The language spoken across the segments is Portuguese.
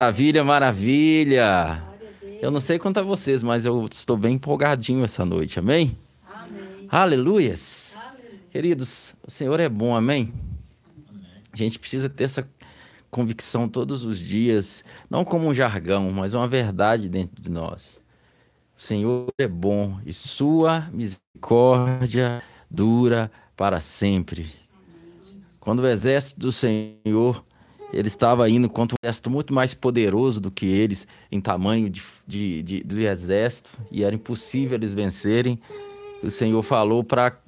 Maravilha, maravilha. Eu não sei quanto a vocês, mas eu estou bem empolgadinho essa noite, amém? Amém. Aleluias. Aleluia. Queridos, o Senhor é bom, amém? A gente precisa ter essa convicção todos os dias, não como um jargão, mas uma verdade dentro de nós. O Senhor é bom e sua misericórdia dura para sempre. Quando o exército do Senhor ele estava indo contra um exército muito mais poderoso do que eles em tamanho de, de, de, de exército e era impossível eles vencerem. O Senhor falou para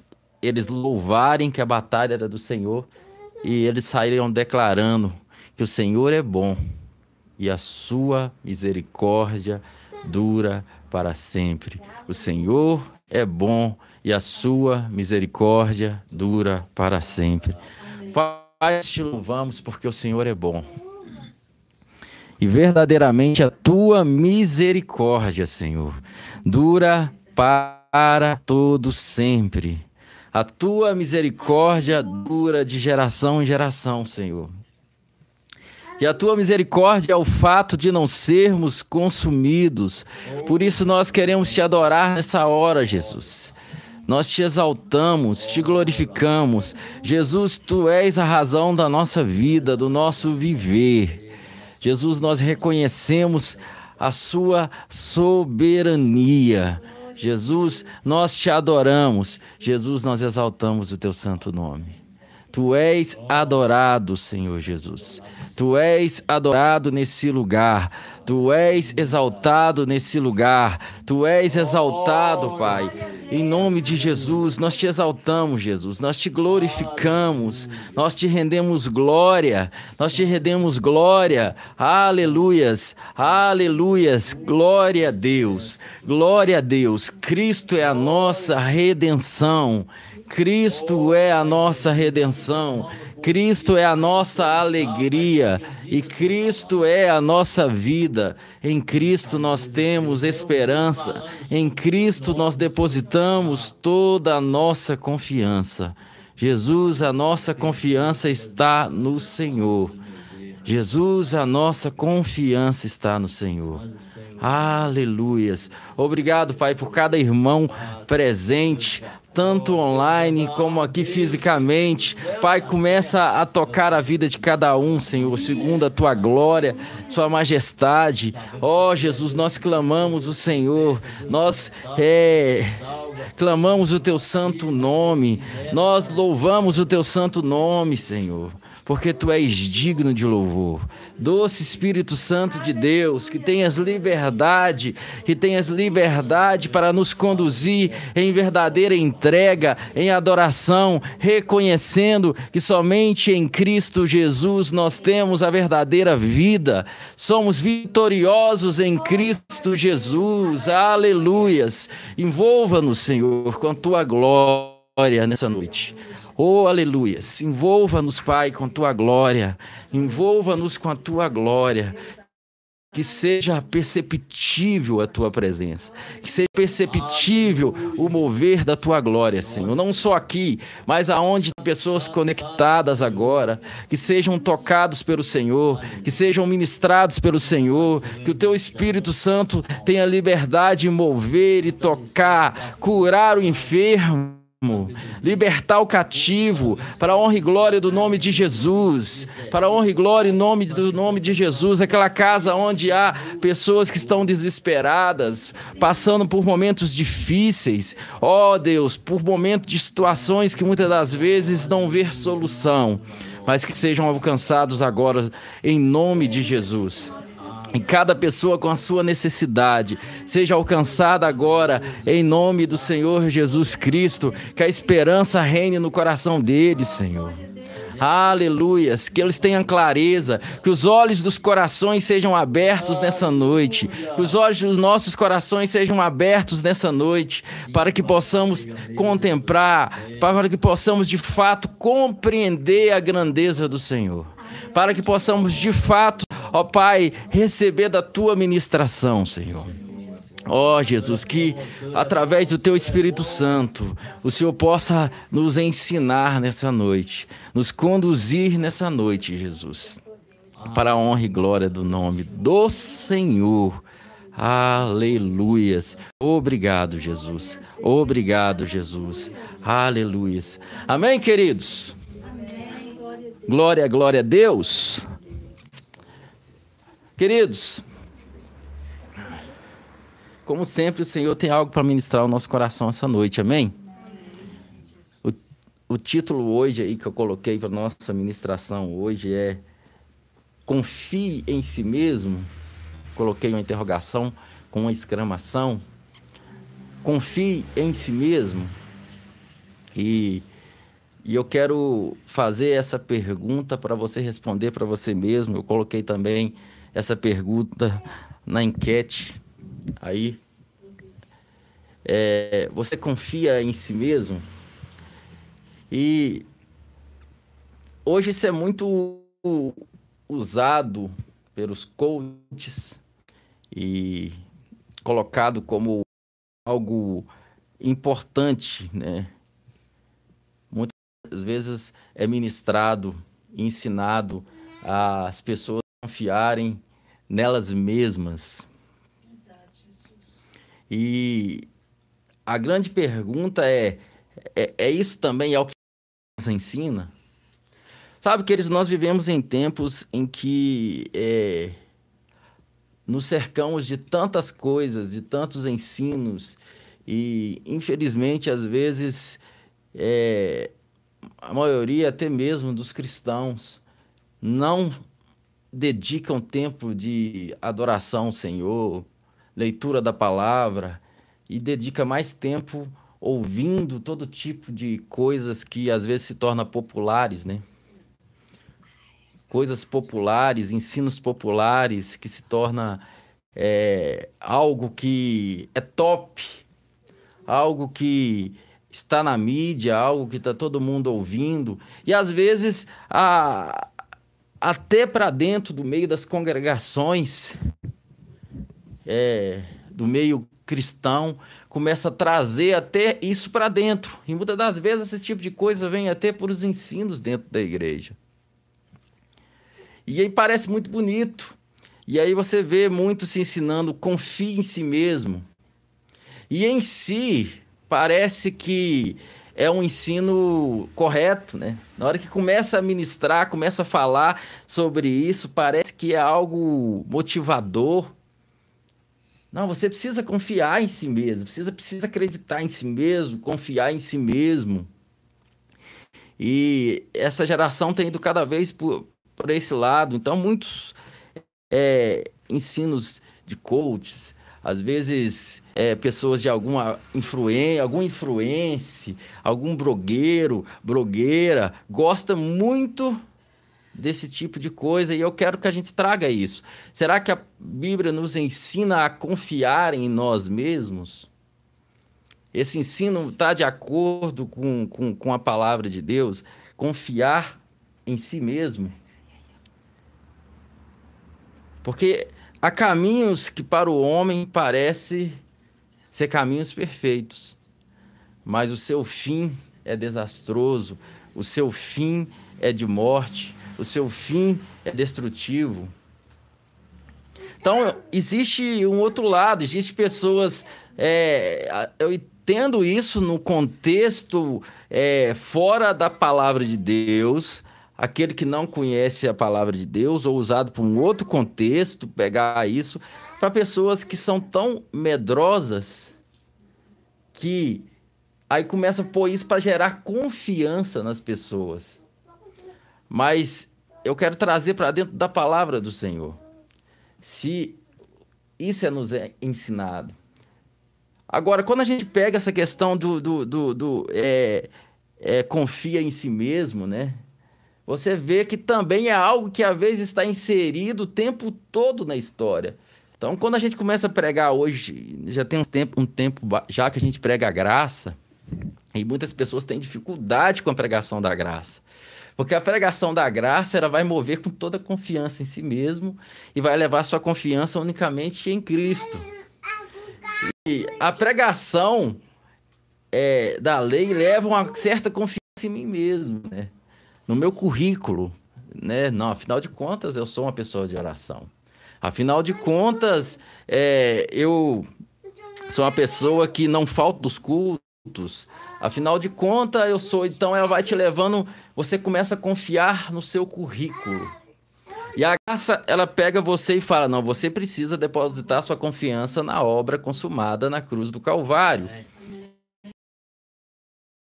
eles louvarem que a batalha era do Senhor e eles saíram declarando que o Senhor é bom e a sua misericórdia dura para sempre. O Senhor é bom e a sua misericórdia dura para sempre. Pai, te louvamos porque o Senhor é bom. E verdadeiramente a tua misericórdia, Senhor, dura para todo sempre. A tua misericórdia dura de geração em geração, Senhor. E a tua misericórdia é o fato de não sermos consumidos. Por isso nós queremos te adorar nessa hora, Jesus. Nós te exaltamos, te glorificamos. Jesus, tu és a razão da nossa vida, do nosso viver. Jesus, nós reconhecemos a sua soberania. Jesus, nós te adoramos. Jesus, nós exaltamos o teu santo nome. Tu és adorado, Senhor Jesus. Tu és adorado nesse lugar. Tu és exaltado nesse lugar. Tu és exaltado, Pai. Em nome de Jesus, nós te exaltamos, Jesus. Nós te glorificamos. Nós te rendemos glória. Nós te rendemos glória. Aleluias. Aleluias. Glória a Deus. Glória a Deus. Cristo é a nossa redenção. Cristo é a nossa redenção. Cristo é a nossa alegria e Cristo é a nossa vida. Em Cristo nós temos esperança. Em Cristo nós depositamos toda a nossa confiança. Jesus, a nossa confiança está no Senhor. Jesus, a nossa confiança está no Senhor. Aleluias. Obrigado, Pai, por cada irmão presente, tanto online como aqui fisicamente. Pai, começa a tocar a vida de cada um, Senhor, segundo a tua glória, sua majestade. Ó oh, Jesus, nós clamamos o Senhor, nós é, clamamos o teu santo nome, nós louvamos o teu santo nome, Senhor porque tu és digno de louvor. Doce Espírito Santo de Deus, que tenhas liberdade, que tenhas liberdade para nos conduzir em verdadeira entrega, em adoração, reconhecendo que somente em Cristo Jesus nós temos a verdadeira vida. Somos vitoriosos em Cristo Jesus. Aleluias. Envolva-nos, Senhor, com a tua glória nessa noite. Oh, aleluias. Envolva-nos, Pai, com tua glória. Envolva-nos com a tua glória. Que seja perceptível a tua presença, que seja perceptível o mover da tua glória, Senhor. Não só aqui, mas aonde pessoas conectadas agora, que sejam tocados pelo Senhor, que sejam ministrados pelo Senhor, que o teu Espírito Santo tenha liberdade de mover e tocar, curar o enfermo libertar o cativo, para a honra e glória do nome de Jesus, para a honra e glória em nome do nome de Jesus, aquela casa onde há pessoas que estão desesperadas, passando por momentos difíceis, ó oh, Deus, por momentos de situações que muitas das vezes não vê solução, mas que sejam alcançados agora em nome de Jesus e cada pessoa com a sua necessidade seja alcançada agora em nome do Senhor Jesus Cristo, que a esperança reine no coração deles, Senhor. Aleluias, que eles tenham clareza, que os olhos dos corações sejam abertos nessa noite, que os olhos dos nossos corações sejam abertos nessa noite, para que possamos contemplar, para que possamos de fato compreender a grandeza do Senhor, para que possamos de fato ó Pai, receber da tua ministração, Senhor. Ó oh, Jesus, que através do Teu Espírito Santo, o Senhor possa nos ensinar nessa noite, nos conduzir nessa noite, Jesus. para a honra e glória do nome do Senhor. Aleluias. Obrigado, Jesus. Obrigado, Jesus. Aleluias. Amém, queridos? Glória, glória a Deus. Queridos, como sempre, o Senhor tem algo para ministrar ao nosso coração essa noite, amém? O, o título hoje aí que eu coloquei para nossa ministração hoje é confie em si mesmo, coloquei uma interrogação com uma exclamação. Confie em si mesmo. E, e eu quero fazer essa pergunta para você responder para você mesmo. Eu coloquei também essa pergunta na enquete aí. É, você confia em si mesmo? E hoje isso é muito usado pelos coaches e colocado como algo importante, né? Muitas vezes é ministrado, ensinado às pessoas confiarem nelas mesmas. E a grande pergunta é, é, é isso também é o que nos ensina? Sabe, que nós vivemos em tempos em que é, nos cercamos de tantas coisas, de tantos ensinos, e infelizmente, às vezes, é, a maioria, até mesmo dos cristãos, não dedicam tempo de adoração ao Senhor, leitura da palavra, e dedica mais tempo ouvindo todo tipo de coisas que às vezes se tornam populares, né? coisas populares, ensinos populares, que se torna é, algo que é top, algo que está na mídia, algo que está todo mundo ouvindo. E às vezes, a, até para dentro do meio das congregações, é, do meio cristão, começa a trazer até isso para dentro. E muitas das vezes esse tipo de coisa vem até por os ensinos dentro da igreja. E aí parece muito bonito. E aí você vê muito se ensinando, confie em si mesmo. E em si, parece que é um ensino correto, né? Na hora que começa a ministrar, começa a falar sobre isso, parece que é algo motivador. Não, você precisa confiar em si mesmo, precisa, precisa acreditar em si mesmo, confiar em si mesmo. E essa geração tem ido cada vez por, por esse lado. Então, muitos é, ensinos de coaches, às vezes é, pessoas de alguma influência, algum influência, algum blogueiro, blogueira, gosta muito desse tipo de coisa e eu quero que a gente traga isso. Será que a Bíblia nos ensina a confiar em nós mesmos? Esse ensino está de acordo com, com, com a palavra de Deus? Confiar em si mesmo? Porque há caminhos que para o homem parece ser caminhos perfeitos, mas o seu fim é desastroso, o seu fim é de morte, o seu fim é destrutivo. Então, existe um outro lado, existe pessoas. É, eu entendo isso no contexto é, fora da palavra de Deus, aquele que não conhece a palavra de Deus ou usado por um outro contexto, pegar isso para pessoas que são tão medrosas que aí começa a pôr isso para gerar confiança nas pessoas. Mas eu quero trazer para dentro da palavra do Senhor. Se isso é nos é ensinado. Agora, quando a gente pega essa questão do, do, do, do é, é, confia em si mesmo, né? você vê que também é algo que às vezes está inserido o tempo todo na história. Então, quando a gente começa a pregar hoje, já tem um tempo, um tempo já que a gente prega a graça, e muitas pessoas têm dificuldade com a pregação da graça. Porque a pregação da graça ela vai mover com toda a confiança em si mesmo e vai levar sua confiança unicamente em Cristo. E a pregação é, da lei leva uma certa confiança em mim mesmo, né? no meu currículo, né? Não, afinal de contas, eu sou uma pessoa de oração. Afinal de contas, é, eu sou uma pessoa que não falta dos cultos. Afinal de contas, eu sou. Então, ela vai te levando. Você começa a confiar no seu currículo. E a graça, ela pega você e fala: não, você precisa depositar sua confiança na obra consumada na cruz do Calvário.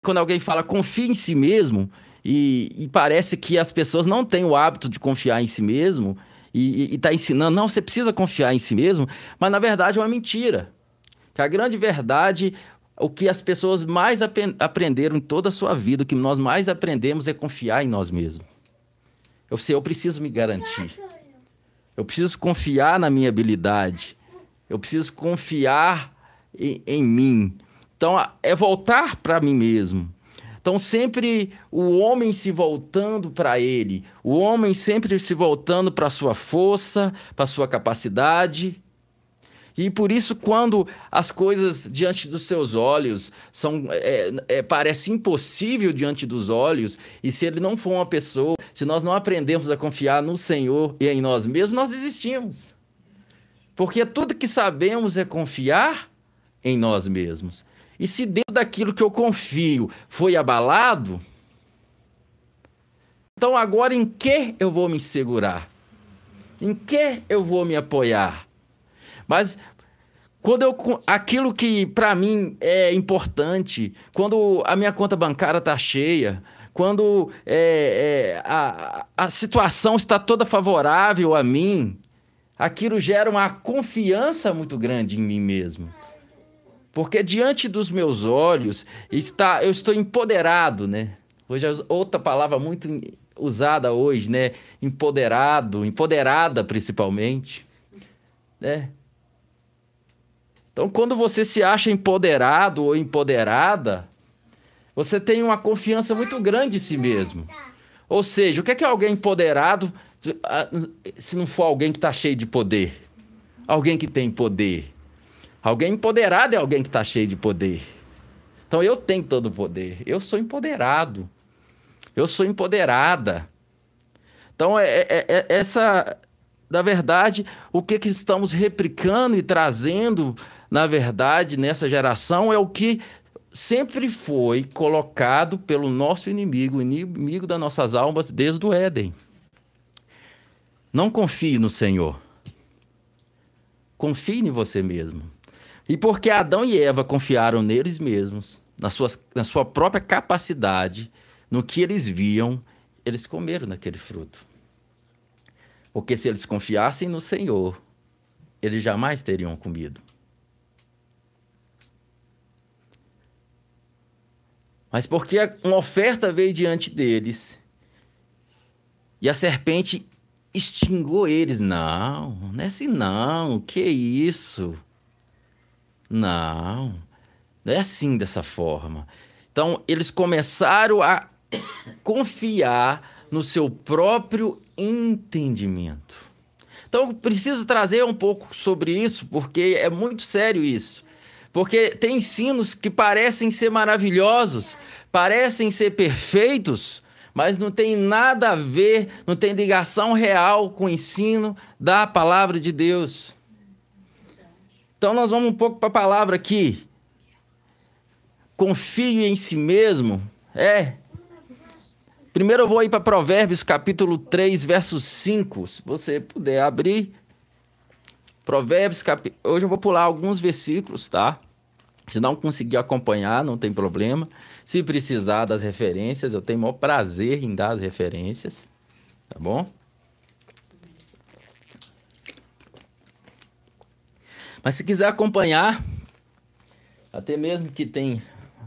Quando alguém fala confia em si mesmo, e, e parece que as pessoas não têm o hábito de confiar em si mesmo, e está ensinando, não, você precisa confiar em si mesmo, mas na verdade é uma mentira. Que a grande verdade, o que as pessoas mais ap aprenderam em toda a sua vida, o que nós mais aprendemos é confiar em nós mesmos. Eu sei, eu preciso me garantir. Eu preciso confiar na minha habilidade. Eu preciso confiar em, em mim. Então, é voltar para mim mesmo. Então, sempre o homem se voltando para ele, o homem sempre se voltando para sua força, para sua capacidade. E por isso, quando as coisas diante dos seus olhos são é, é, parece impossível diante dos olhos, e se ele não for uma pessoa, se nós não aprendemos a confiar no Senhor e em nós mesmos, nós desistimos. Porque tudo que sabemos é confiar em nós mesmos. E se dentro daquilo que eu confio foi abalado, então agora em que eu vou me segurar? Em que eu vou me apoiar? Mas quando eu aquilo que para mim é importante, quando a minha conta bancária está cheia, quando é, é, a, a situação está toda favorável a mim, aquilo gera uma confiança muito grande em mim mesmo. Porque diante dos meus olhos está, eu estou empoderado, né? Hoje é outra palavra muito usada hoje, né? Empoderado, empoderada principalmente, né? Então, quando você se acha empoderado ou empoderada, você tem uma confiança muito grande em si mesmo. Ou seja, o que é, que é alguém empoderado se não for alguém que está cheio de poder? Alguém que tem poder. Alguém empoderado é alguém que está cheio de poder. Então eu tenho todo o poder. Eu sou empoderado. Eu sou empoderada. Então, é, é, é essa, na verdade, o que, que estamos replicando e trazendo na verdade, nessa geração, é o que sempre foi colocado pelo nosso inimigo, inimigo das nossas almas, desde o Éden. Não confie no Senhor. Confie em você mesmo. E porque Adão e Eva confiaram neles mesmos, na, suas, na sua própria capacidade, no que eles viam, eles comeram naquele fruto. Porque se eles confiassem no Senhor, eles jamais teriam comido. mas porque uma oferta veio diante deles e a serpente extingou eles. Não, não é assim não, que isso? Não, não é assim dessa forma. Então, eles começaram a confiar no seu próprio entendimento. Então, preciso trazer um pouco sobre isso, porque é muito sério isso. Porque tem ensinos que parecem ser maravilhosos, parecem ser perfeitos, mas não tem nada a ver, não tem ligação real com o ensino da palavra de Deus. Então nós vamos um pouco para a palavra aqui. Confie em si mesmo. É. Primeiro eu vou ir para Provérbios capítulo 3, verso 5. Se você puder abrir. Provérbios, cap... hoje eu vou pular alguns versículos, tá? Se não conseguir acompanhar, não tem problema. Se precisar das referências, eu tenho o maior prazer em dar as referências, tá bom? Mas se quiser acompanhar, até mesmo que tem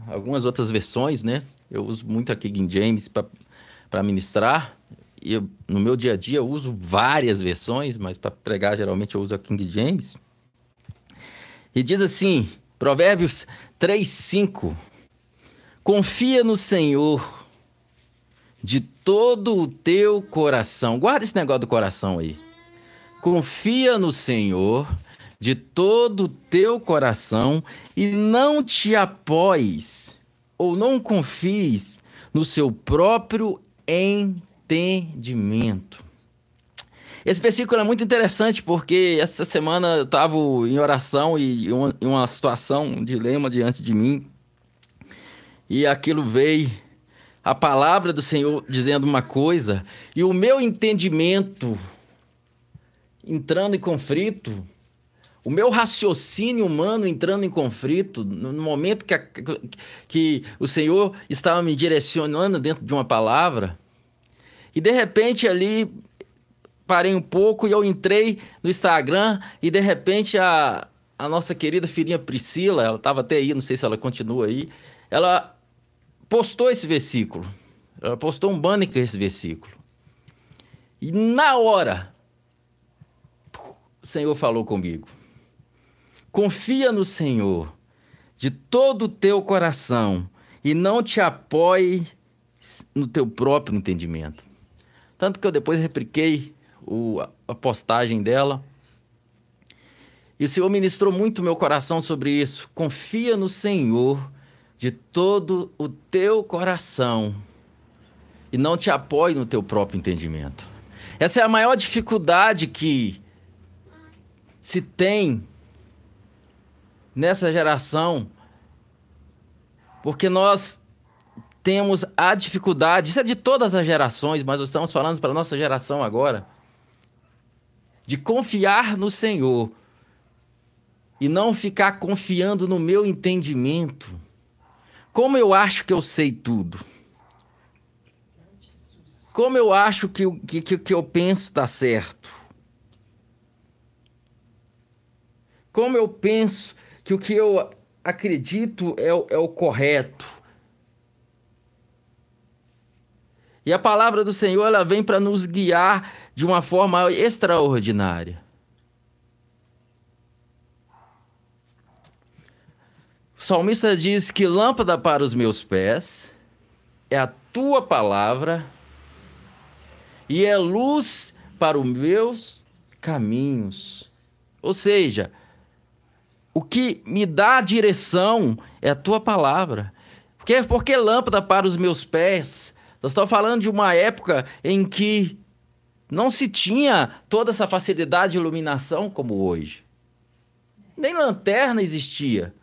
algumas outras versões, né? Eu uso muito aqui King James para ministrar e eu, no meu dia a dia eu uso várias versões, mas para pregar geralmente eu uso a King James. E diz assim, Provérbios 3, 5. Confia no Senhor de todo o teu coração. Guarda esse negócio do coração aí. Confia no Senhor de todo o teu coração e não te apoies ou não confies no seu próprio entendimento. Esse versículo é muito interessante porque essa semana eu estava em oração e uma, uma situação, um dilema diante de mim. E aquilo veio, a palavra do Senhor dizendo uma coisa, e o meu entendimento entrando em conflito, o meu raciocínio humano entrando em conflito, no momento que, a, que o Senhor estava me direcionando dentro de uma palavra, e de repente ali parei um pouco e eu entrei no Instagram e de repente a, a nossa querida filhinha Priscila, ela estava até aí, não sei se ela continua aí, ela postou esse versículo. Ela postou um banner com esse versículo. E na hora, o Senhor falou comigo. Confia no Senhor de todo o teu coração e não te apoie no teu próprio entendimento. Tanto que eu depois repliquei o, a postagem dela. E o Senhor ministrou muito meu coração sobre isso. Confia no Senhor de todo o teu coração e não te apoie no teu próprio entendimento. Essa é a maior dificuldade que se tem nessa geração, porque nós temos a dificuldade, isso é de todas as gerações, mas nós estamos falando para a nossa geração agora de confiar no Senhor e não ficar confiando no meu entendimento. Como eu acho que eu sei tudo? Como eu acho que o que, que, eu penso está certo? Como eu penso que o que eu acredito é o, é o correto? E a palavra do Senhor ela vem para nos guiar de uma forma extraordinária. O salmista diz que lâmpada para os meus pés é a tua palavra e é luz para os meus caminhos. Ou seja, o que me dá direção é a tua palavra. Porque, porque lâmpada para os meus pés? Nós estamos falando de uma época em que não se tinha toda essa facilidade de iluminação como hoje. Nem lanterna existia.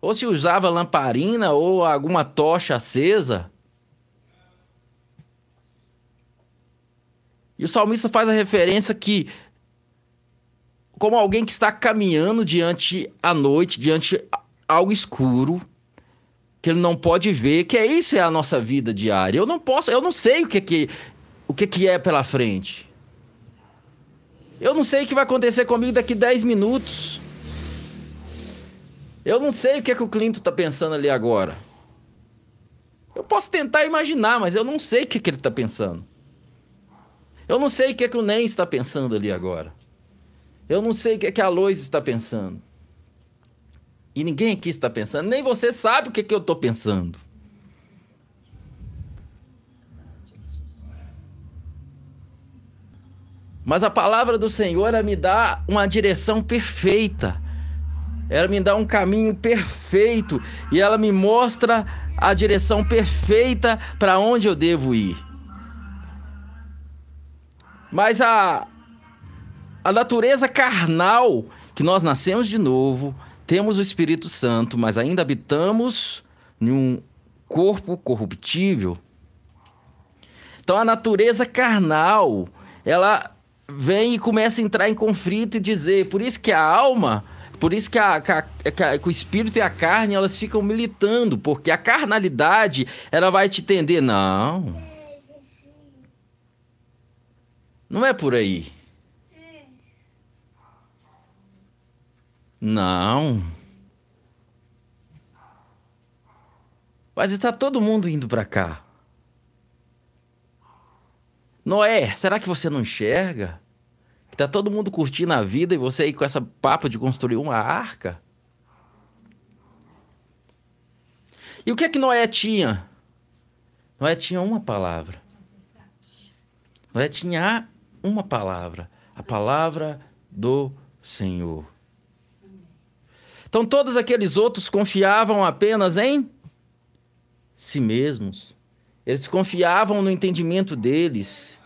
Ou se usava lamparina ou alguma tocha acesa. E o salmista faz a referência que, como alguém que está caminhando diante à noite, diante algo escuro, que ele não pode ver, que é isso é a nossa vida diária. Eu não posso, eu não sei o que que o que que é pela frente. Eu não sei o que vai acontecer comigo daqui 10 minutos. Eu não sei o que, é que o Clinton está pensando ali agora. Eu posso tentar imaginar, mas eu não sei o que, é que ele está pensando. Eu não sei o que, é que o Nen está pensando ali agora. Eu não sei o que, é que a Lois está pensando. E ninguém aqui está pensando, nem você sabe o que, é que eu estou pensando. Mas a palavra do Senhor ela me dá uma direção perfeita. Ela me dá um caminho perfeito e ela me mostra a direção perfeita para onde eu devo ir. Mas a a natureza carnal que nós nascemos de novo, temos o Espírito Santo, mas ainda habitamos em um corpo corruptível. Então a natureza carnal, ela vem e começa a entrar em conflito e dizer, por isso que a alma, por isso que, a, que, a, que, o espírito e a carne, elas ficam militando, porque a carnalidade, ela vai te entender, não. Não é por aí. Não. Mas está todo mundo indo para cá. Noé, será que você não enxerga? Que tá todo mundo curtindo a vida e você aí com essa papo de construir uma arca? E o que é que Noé tinha? Noé tinha uma palavra. Noé tinha uma palavra, a palavra do Senhor. Então todos aqueles outros confiavam apenas em si mesmos. Eles confiavam no entendimento deles.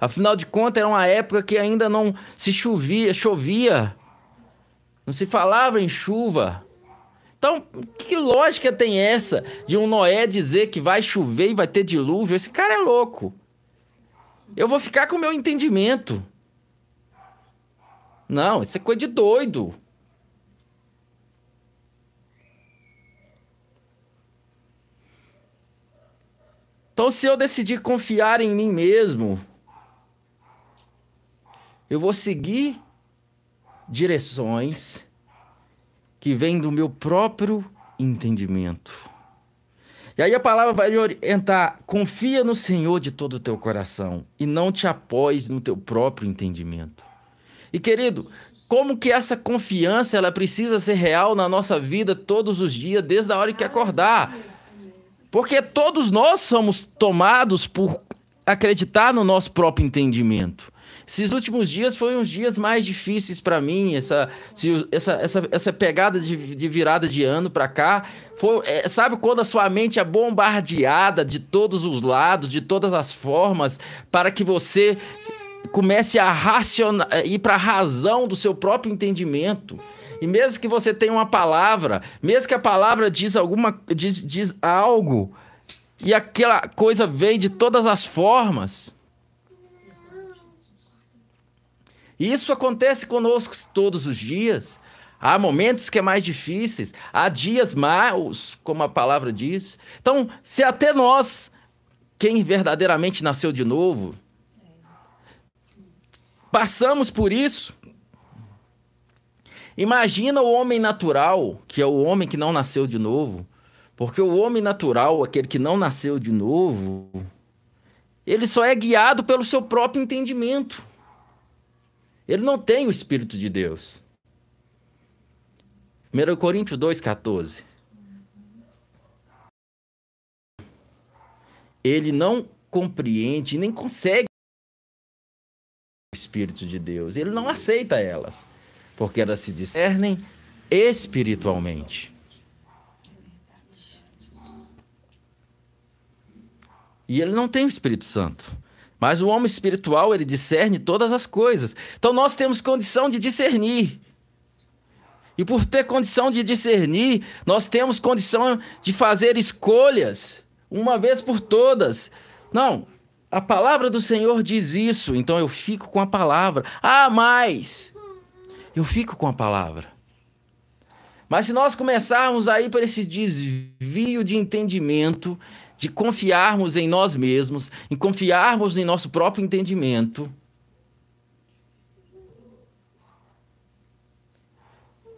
Afinal de contas, era uma época que ainda não se chovia, chovia. Não se falava em chuva. Então, que lógica tem essa de um Noé dizer que vai chover e vai ter dilúvio? Esse cara é louco. Eu vou ficar com o meu entendimento. Não, isso é coisa de doido. Então, se eu decidir confiar em mim mesmo, eu vou seguir direções que vêm do meu próprio entendimento. E aí a palavra vai orientar: confia no Senhor de todo o teu coração e não te apoies no teu próprio entendimento. E querido, como que essa confiança ela precisa ser real na nossa vida todos os dias, desde a hora que acordar? Porque todos nós somos tomados por acreditar no nosso próprio entendimento. Esses últimos dias foram os dias mais difíceis para mim, essa, essa, essa, essa pegada de, de virada de ano para cá. Foi, é, sabe quando a sua mente é bombardeada de todos os lados, de todas as formas, para que você comece a racionar, ir para a razão do seu próprio entendimento. E mesmo que você tenha uma palavra, mesmo que a palavra diz alguma diz, diz algo e aquela coisa vem de todas as formas. Isso acontece conosco todos os dias. Há momentos que é mais difíceis, há dias maus, como a palavra diz. Então, se até nós, quem verdadeiramente nasceu de novo, passamos por isso, Imagina o homem natural, que é o homem que não nasceu de novo. Porque o homem natural, aquele que não nasceu de novo, ele só é guiado pelo seu próprio entendimento. Ele não tem o Espírito de Deus. 1 Coríntios 2,14. Ele não compreende, nem consegue o Espírito de Deus. Ele não aceita elas porque elas se discernem espiritualmente. E ele não tem o Espírito Santo. Mas o homem espiritual, ele discerne todas as coisas. Então nós temos condição de discernir. E por ter condição de discernir, nós temos condição de fazer escolhas, uma vez por todas. Não, a palavra do Senhor diz isso, então eu fico com a palavra. Ah, mas eu fico com a palavra. Mas se nós começarmos aí por esse desvio de entendimento, de confiarmos em nós mesmos, em confiarmos em nosso próprio entendimento,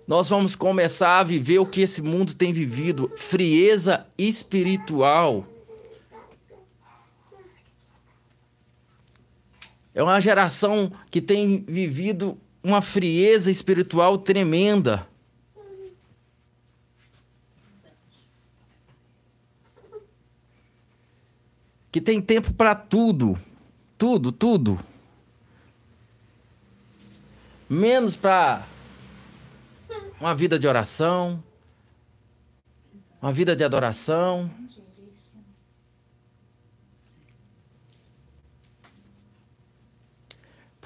nós vamos começar a viver o que esse mundo tem vivido, frieza espiritual. É uma geração que tem vivido uma frieza espiritual tremenda. Que tem tempo para tudo, tudo, tudo. Menos para uma vida de oração, uma vida de adoração.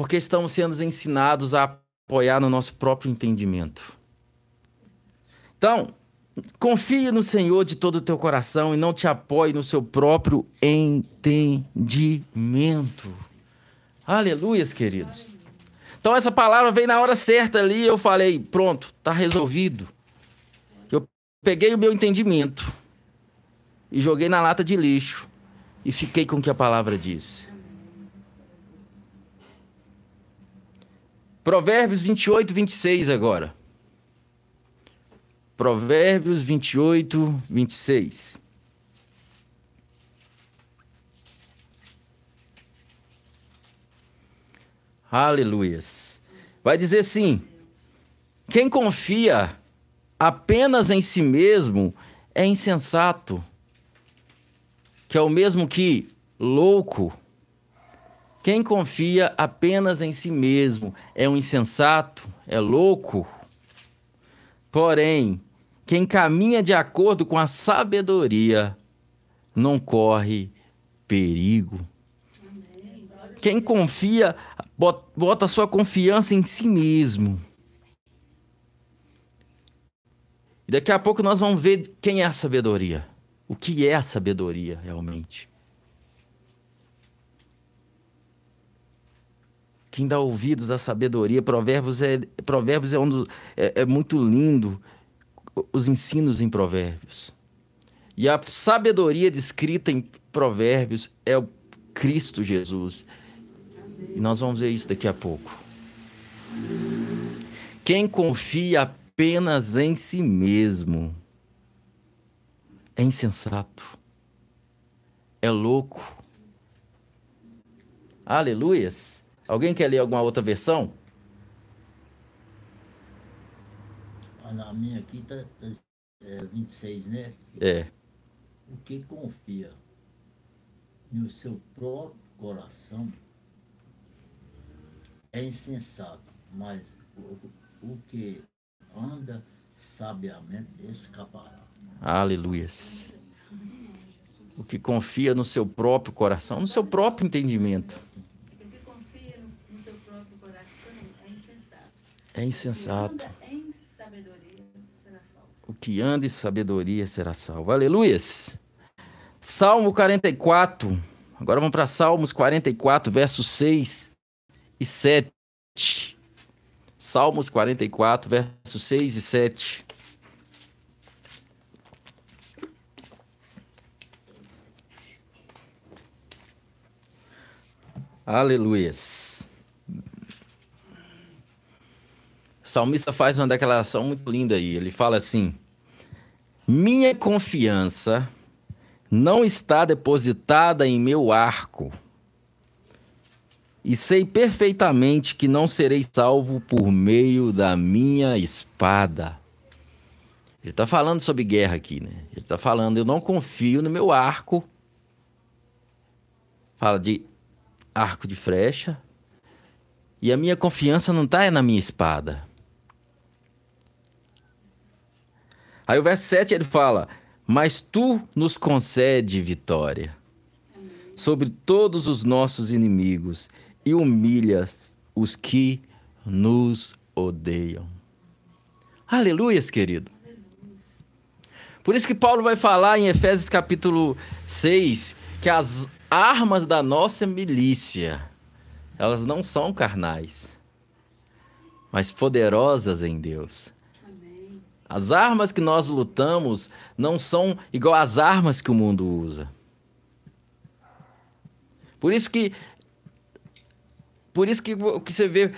Porque estamos sendo ensinados a apoiar no nosso próprio entendimento. Então, confie no Senhor de todo o teu coração e não te apoie no seu próprio entendimento. Aleluias, queridos. Então essa palavra veio na hora certa ali, eu falei, pronto, está resolvido. Eu peguei o meu entendimento e joguei na lata de lixo e fiquei com o que a palavra disse. Provérbios 28, 26 agora. Provérbios 28, 26. Aleluias. Vai dizer assim: quem confia apenas em si mesmo é insensato, que é o mesmo que louco quem confia apenas em si mesmo é um insensato, é louco. Porém, quem caminha de acordo com a sabedoria não corre perigo. Quem confia, bota sua confiança em si mesmo. E daqui a pouco nós vamos ver quem é a sabedoria. O que é a sabedoria realmente. Quem dá ouvidos à sabedoria, Provérbios é, Provérbios é, um dos, é, é muito lindo, os ensinos em Provérbios. E a sabedoria descrita em Provérbios é o Cristo Jesus. E nós vamos ver isso daqui a pouco. Quem confia apenas em si mesmo é insensato, é louco. Aleluias. Alguém quer ler alguma outra versão? Ah, na minha aqui está tá, é, 26, né? É. O que confia no seu próprio coração é insensato, mas o, o que anda sabiamente escapará. Aleluias. O que confia no seu próprio coração, no seu próprio entendimento. O que confia no seu próprio coração é insensato. É insensato. O que anda em sabedoria será salvo. Aleluias. Salmo 44. Agora vamos para Salmos 44, versos 6 e 7. Salmos 44, versos 6 e 7. Aleluias. O salmista faz uma declaração muito linda aí. Ele fala assim: Minha confiança não está depositada em meu arco. E sei perfeitamente que não serei salvo por meio da minha espada. Ele está falando sobre guerra aqui, né? Ele está falando, eu não confio no meu arco. Fala de arco de flecha. E a minha confiança não está na minha espada. Aí o verso 7 ele fala: Mas tu nos concede vitória sobre todos os nossos inimigos e humilhas os que nos odeiam. Aleluias, querido. Por isso que Paulo vai falar em Efésios capítulo 6 que as armas da nossa milícia, elas não são carnais, mas poderosas em Deus. As armas que nós lutamos não são igual às armas que o mundo usa. Por isso que por isso que o que você vê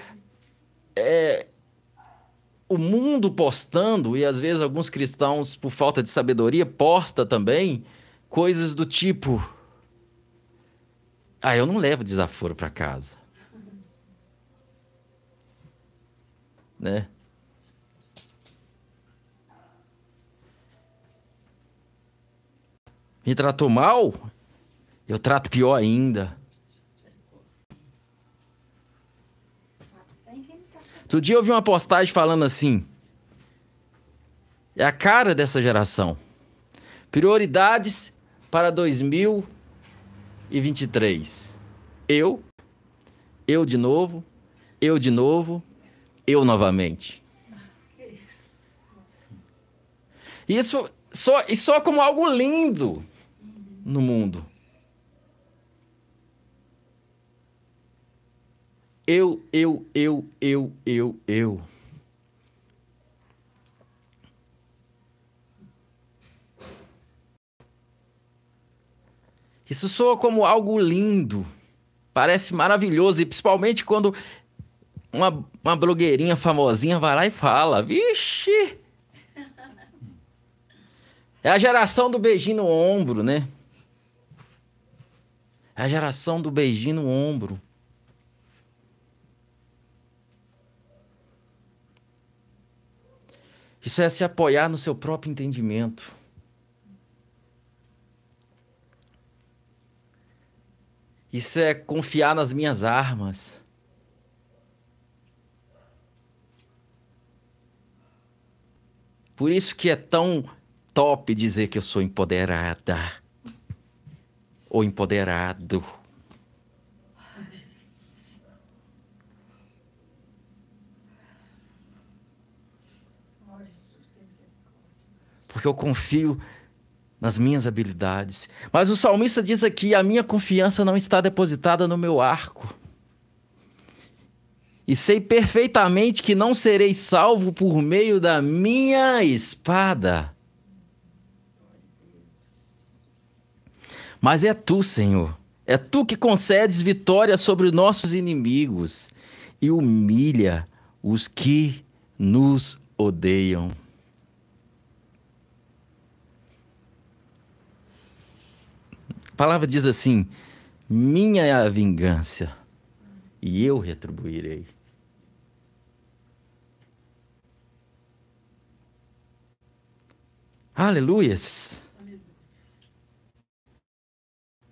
é, o mundo postando, e às vezes alguns cristãos, por falta de sabedoria, posta também coisas do tipo. Ah, eu não levo desaforo para casa. Né? Me tratou mal? Eu trato pior ainda. Outro dia eu vi uma postagem falando assim. É a cara dessa geração. Prioridades para 2023. Eu, eu de novo, eu de novo, eu novamente. Isso só, e só como algo lindo no mundo. Eu, eu, eu, eu, eu, eu. Isso soa como algo lindo, parece maravilhoso, e principalmente quando uma, uma blogueirinha famosinha vai lá e fala: Vixe! É a geração do beijinho no ombro, né? É a geração do beijinho no ombro. Isso é se apoiar no seu próprio entendimento. Isso é confiar nas minhas armas. Por isso que é tão top dizer que eu sou empoderada ou empoderado. Porque eu confio nas minhas habilidades. Mas o salmista diz aqui: a minha confiança não está depositada no meu arco. E sei perfeitamente que não serei salvo por meio da minha espada. Mas é tu, Senhor. É tu que concedes vitória sobre nossos inimigos e humilha os que nos odeiam. A palavra diz assim: Minha é a vingança, e eu retribuirei. Aleluias.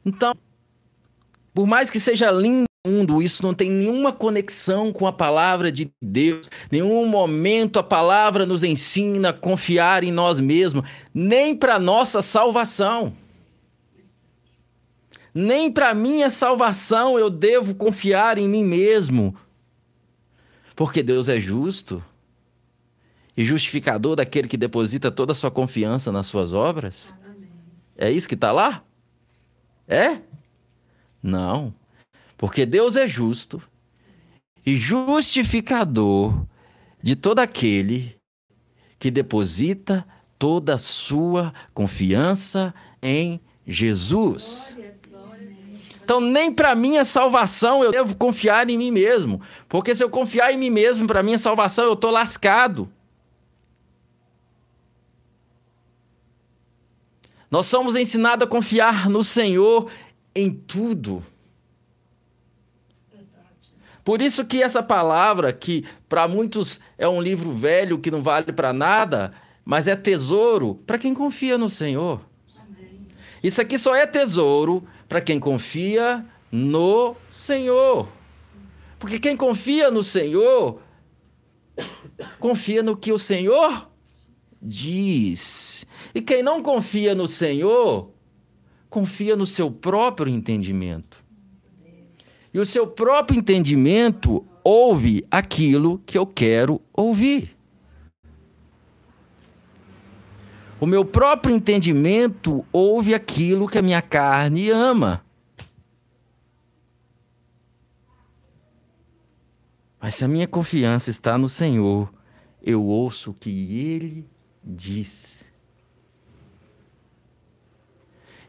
Então, por mais que seja lindo o mundo, isso não tem nenhuma conexão com a palavra de Deus. Nenhum momento a palavra nos ensina a confiar em nós mesmos, nem para nossa salvação. Nem para minha salvação eu devo confiar em mim mesmo. Porque Deus é justo e justificador daquele que deposita toda a sua confiança nas suas obras? É isso que está lá? É? Não. Porque Deus é justo e justificador de todo aquele que deposita toda a sua confiança em Jesus. Então, nem para minha salvação eu devo confiar em mim mesmo. Porque se eu confiar em mim mesmo para minha salvação, eu estou lascado. Nós somos ensinados a confiar no Senhor em tudo. Por isso que essa palavra, que para muitos é um livro velho que não vale para nada, mas é tesouro para quem confia no Senhor. Isso aqui só é tesouro para quem confia no Senhor. Porque quem confia no Senhor, confia no que o Senhor diz. E quem não confia no Senhor, confia no seu próprio entendimento. E o seu próprio entendimento ouve aquilo que eu quero ouvir. O meu próprio entendimento ouve aquilo que a minha carne ama. Mas se a minha confiança está no Senhor, eu ouço o que Ele diz.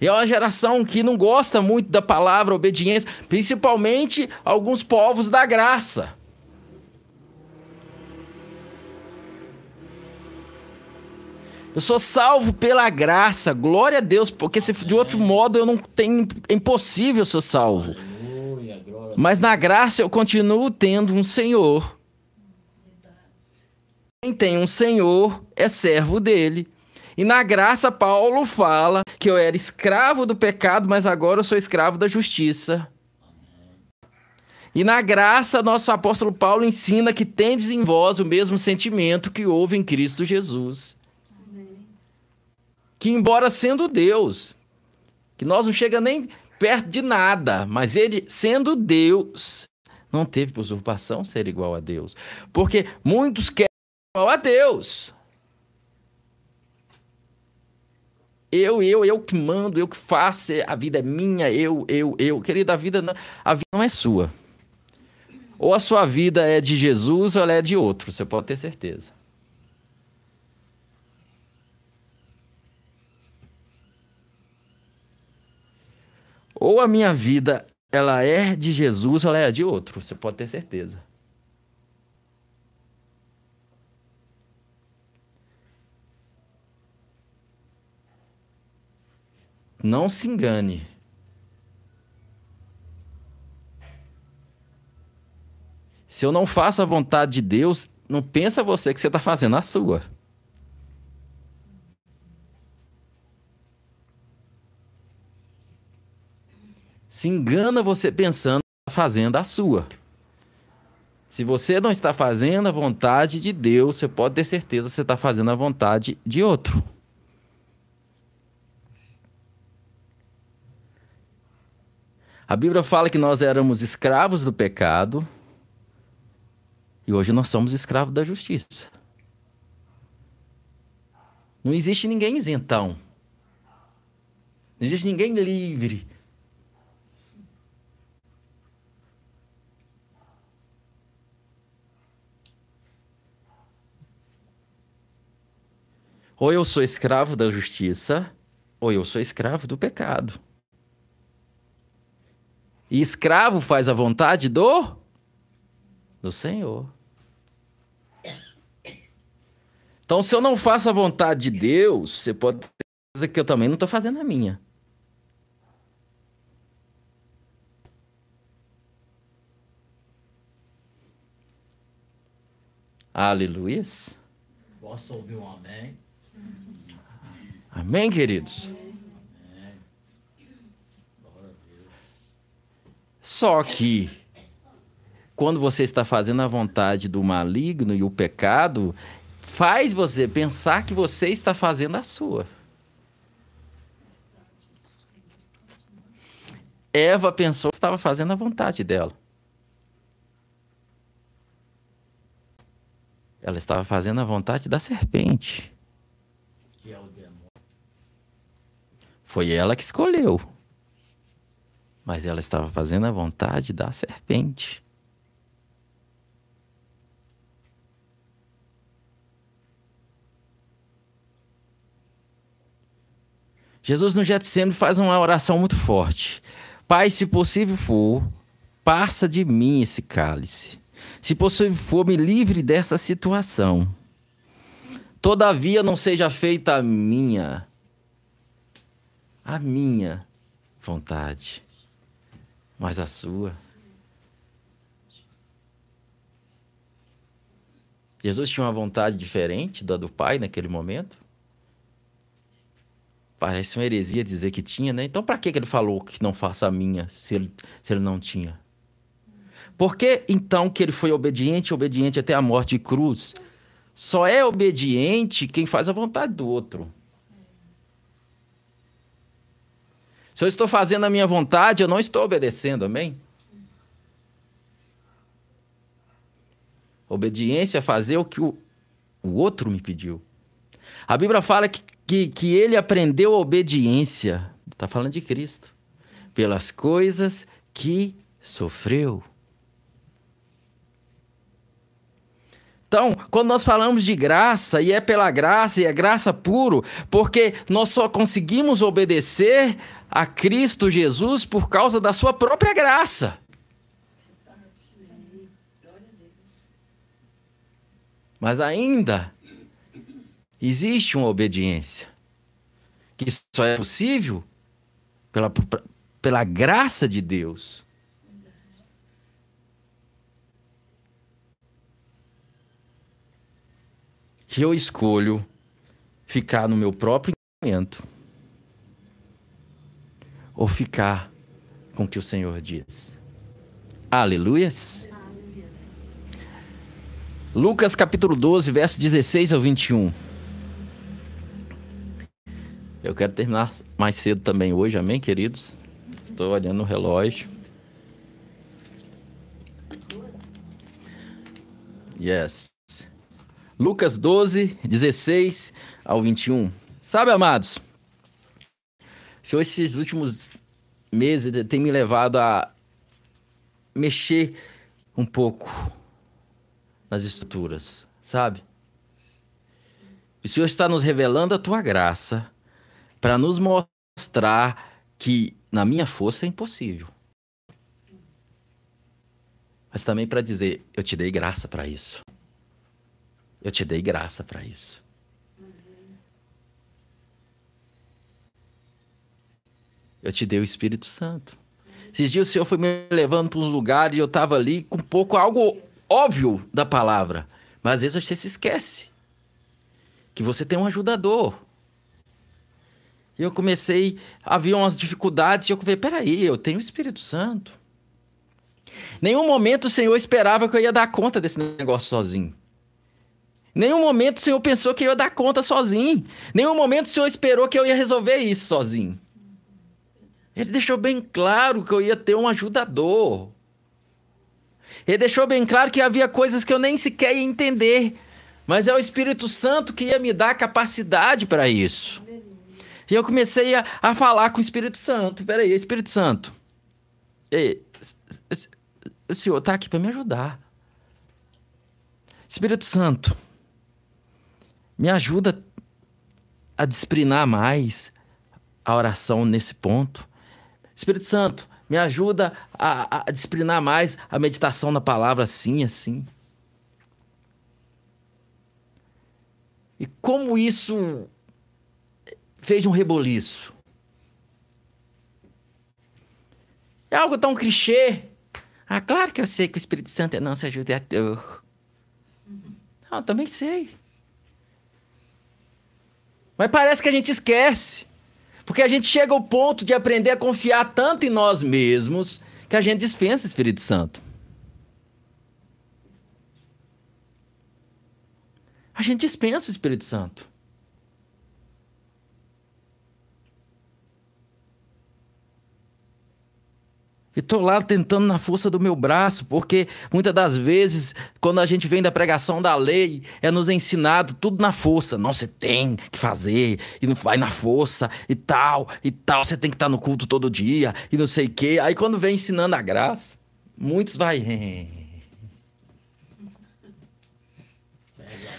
E é uma geração que não gosta muito da palavra obediência, principalmente alguns povos da graça. Eu sou salvo pela graça, glória a Deus, porque se de outro modo eu não tenho, é impossível ser salvo. Mas na graça eu continuo tendo um Senhor. Quem tem um Senhor é servo dele. E na graça, Paulo fala que eu era escravo do pecado, mas agora eu sou escravo da justiça. E na graça, nosso apóstolo Paulo ensina que tendes em vós o mesmo sentimento que houve em Cristo Jesus. Que, embora sendo Deus, que nós não chega nem perto de nada, mas ele, sendo Deus, não teve usurpação ser igual a Deus. Porque muitos querem igual a Deus. Eu, eu, eu que mando, eu que faço, a vida é minha, eu, eu, eu. Querida, a vida não, a vida não é sua. Ou a sua vida é de Jesus ou ela é de outro, você pode ter certeza. Ou a minha vida ela é de Jesus ou ela é de outro, você pode ter certeza. Não se engane. Se eu não faço a vontade de Deus, não pensa você que você está fazendo a sua. Se engana você pensando está fazendo a sua. Se você não está fazendo a vontade de Deus, você pode ter certeza que você está fazendo a vontade de outro. A Bíblia fala que nós éramos escravos do pecado e hoje nós somos escravos da justiça. Não existe ninguém isentão. Não existe ninguém livre. Ou eu sou escravo da justiça, ou eu sou escravo do pecado. E escravo faz a vontade do do Senhor. Então, se eu não faço a vontade de Deus, você pode dizer que eu também não estou fazendo a minha. Aleluia. Posso ouvir um amém? Amém, queridos? Glória a Deus. Só que, quando você está fazendo a vontade do maligno e o pecado, faz você pensar que você está fazendo a sua. Eva pensou que estava fazendo a vontade dela. Ela estava fazendo a vontade da serpente. É. Foi ela que escolheu. Mas ela estava fazendo a vontade da serpente. Jesus no Getsemane faz uma oração muito forte. Pai, se possível for, passa de mim esse cálice. Se possível for, me livre dessa situação. Todavia não seja feita a minha, a minha vontade, mas a sua. Jesus tinha uma vontade diferente da do Pai naquele momento? Parece uma heresia dizer que tinha, né? Então, para que ele falou que não faça a minha, se ele, se ele não tinha? Por que então que ele foi obediente, obediente até a morte de cruz? Só é obediente quem faz a vontade do outro. Se eu estou fazendo a minha vontade, eu não estou obedecendo, amém? Obediência é fazer o que o, o outro me pediu. A Bíblia fala que, que, que ele aprendeu a obediência, está falando de Cristo, pelas coisas que sofreu. Então, quando nós falamos de graça, e é pela graça, e é graça puro, porque nós só conseguimos obedecer a Cristo Jesus por causa da sua própria graça. Mas ainda existe uma obediência que só é possível pela, pela graça de Deus. que eu escolho ficar no meu próprio entendimento ou ficar com o que o Senhor diz. Aleluias. Lucas capítulo 12, verso 16 ao 21. Eu quero terminar mais cedo também hoje, amém, queridos? Estou olhando o relógio. Yes. Lucas 12, 16 ao 21. Sabe, amados, se esses últimos meses tem me levado a mexer um pouco nas estruturas, sabe? O Senhor está nos revelando a tua graça para nos mostrar que na minha força é impossível. Mas também para dizer, eu te dei graça para isso. Eu te dei graça para isso. Eu te dei o Espírito Santo. Esses dias o Senhor foi me levando para uns lugares e eu estava ali com um pouco algo óbvio da palavra. Mas às vezes você se esquece que você tem um ajudador. E eu comecei, havia umas dificuldades e eu falei, peraí, eu tenho o Espírito Santo. Nenhum momento o Senhor esperava que eu ia dar conta desse negócio sozinho. Nenhum momento o Senhor pensou que eu ia dar conta sozinho. Nenhum momento o Senhor esperou que eu ia resolver isso sozinho. Ele deixou bem claro que eu ia ter um ajudador. Ele deixou bem claro que havia coisas que eu nem sequer ia entender. Mas é o Espírito Santo que ia me dar capacidade para isso. E eu comecei a, a falar com o Espírito Santo. Peraí, Espírito Santo. Ei, o Senhor está aqui para me ajudar. Espírito Santo, me ajuda a disciplinar mais a oração nesse ponto. Espírito Santo, me ajuda a, a disciplinar mais a meditação na palavra assim, assim. E como isso fez um reboliço? É algo tão clichê. Ah, claro que eu sei que o Espírito Santo é nosso ajudador. Ah, eu também sei. Mas parece que a gente esquece. Porque a gente chega ao ponto de aprender a confiar tanto em nós mesmos que a gente dispensa o Espírito Santo. A gente dispensa o Espírito Santo. E estou lá tentando na força do meu braço, porque muitas das vezes, quando a gente vem da pregação da lei, é nos ensinado tudo na força. Não, você tem que fazer, e não vai na força, e tal, e tal. Você tem que estar no culto todo dia, e não sei o quê. Aí quando vem ensinando a graça, muitos vai.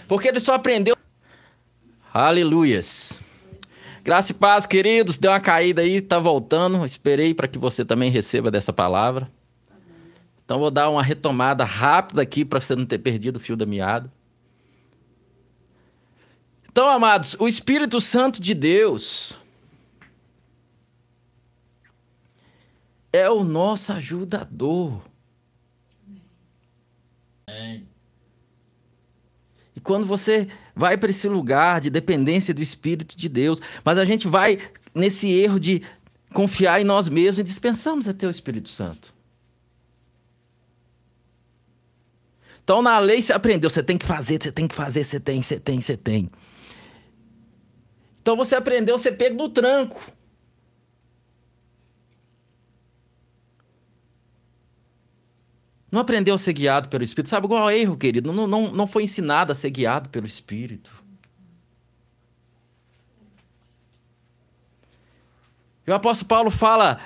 Porque ele só aprendeu. Aleluias. Graça e paz, queridos. Deu uma caída aí, tá voltando. Esperei para que você também receba dessa palavra. Então vou dar uma retomada rápida aqui para você não ter perdido o fio da meada. Então, amados, o Espírito Santo de Deus é o nosso ajudador. Amém. Quando você vai para esse lugar de dependência do Espírito de Deus, mas a gente vai nesse erro de confiar em nós mesmos e dispensamos até o Espírito Santo. Então na lei você aprendeu, você tem que fazer, você tem que fazer, você tem, você tem, você tem. Então você aprendeu, você pega no tranco. Não aprendeu a ser guiado pelo Espírito. Sabe qual é o erro, querido? Não, não, não foi ensinado a ser guiado pelo Espírito. E o apóstolo Paulo fala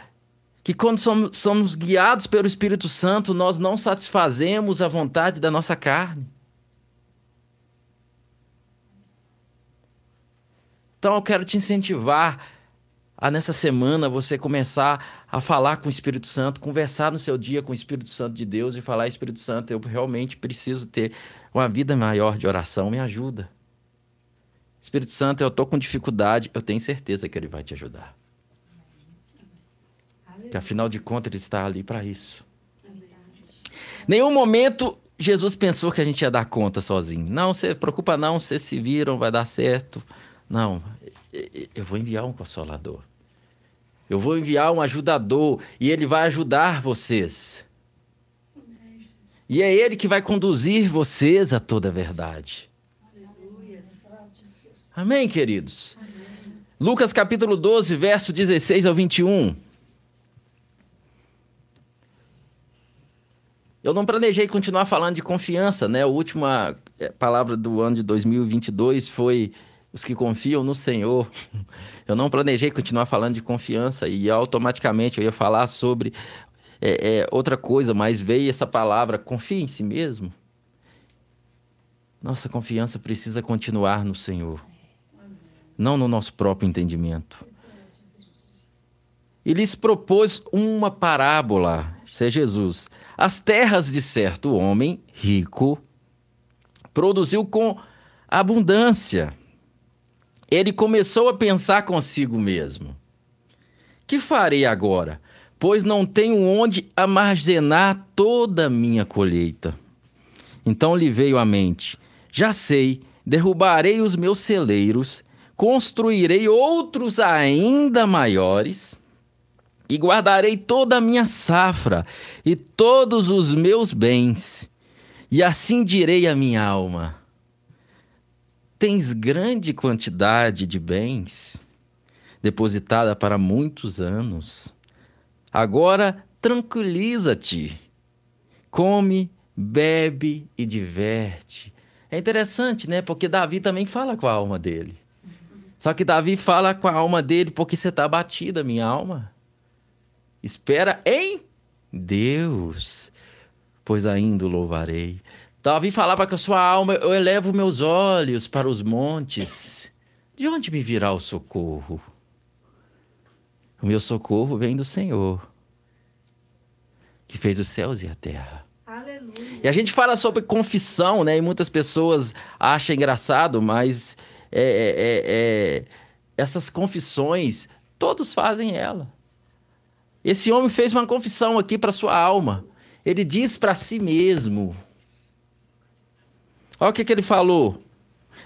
que quando somos, somos guiados pelo Espírito Santo, nós não satisfazemos a vontade da nossa carne. Então eu quero te incentivar a nessa semana você começar a falar com o Espírito Santo, conversar no seu dia com o Espírito Santo de Deus e falar: Espírito Santo, eu realmente preciso ter uma vida maior de oração, me ajuda. Espírito Santo, eu estou com dificuldade, eu tenho certeza que Ele vai te ajudar. Que afinal de contas Ele está ali para isso. Nenhum momento Jesus pensou que a gente ia dar conta sozinho. Não, você preocupa não, vocês se viram, vai dar certo. Não, eu vou enviar um consolador. Eu vou enviar um ajudador e ele vai ajudar vocês. E é ele que vai conduzir vocês a toda a verdade. Amém, queridos? Lucas capítulo 12, verso 16 ao 21. Eu não planejei continuar falando de confiança, né? A última eh, palavra do ano de 2022 foi os que confiam no Senhor. Eu não planejei continuar falando de confiança e automaticamente eu ia falar sobre é, é, outra coisa, mas veio essa palavra: confie em si mesmo. Nossa confiança precisa continuar no Senhor, não no nosso próprio entendimento. E lhes propôs uma parábola, isso é Jesus. As terras de certo homem rico produziu com abundância ele começou a pensar consigo mesmo: Que farei agora? Pois não tenho onde armazenar toda a minha colheita. Então lhe veio à mente: Já sei, derrubarei os meus celeiros, construirei outros ainda maiores e guardarei toda a minha safra e todos os meus bens. E assim direi à minha alma: Tens grande quantidade de bens depositada para muitos anos. Agora tranquiliza-te, come, bebe e diverte. É interessante, né? Porque Davi também fala com a alma dele. Só que Davi fala com a alma dele porque você está abatida, minha alma. Espera em Deus, pois ainda o louvarei. Davi falava com a sua alma: Eu elevo meus olhos para os montes. De onde me virá o socorro? O meu socorro vem do Senhor, que fez os céus e a terra. Aleluia. E a gente fala sobre confissão, né? E muitas pessoas acham engraçado, mas é, é, é, é, essas confissões, todos fazem ela. Esse homem fez uma confissão aqui para sua alma. Ele diz para si mesmo: Olha o que, que ele falou.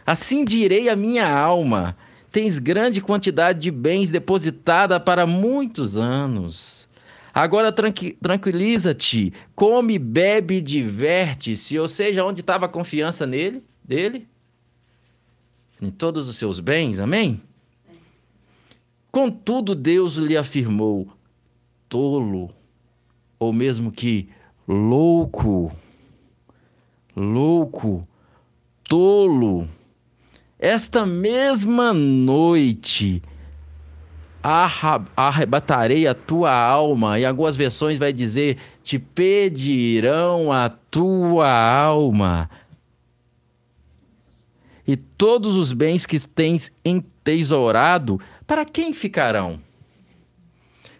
Assim direi a minha alma: tens grande quantidade de bens depositada para muitos anos. Agora tranqui tranquiliza-te, come, bebe diverte-se. Ou seja, onde estava a confiança nele, dele? Em todos os seus bens, amém? Contudo, Deus lhe afirmou: tolo, ou mesmo que louco, louco, tolo. Esta mesma noite arrebatarei a tua alma. Em algumas versões vai dizer: te pedirão a tua alma. E todos os bens que tens entesourado, para quem ficarão?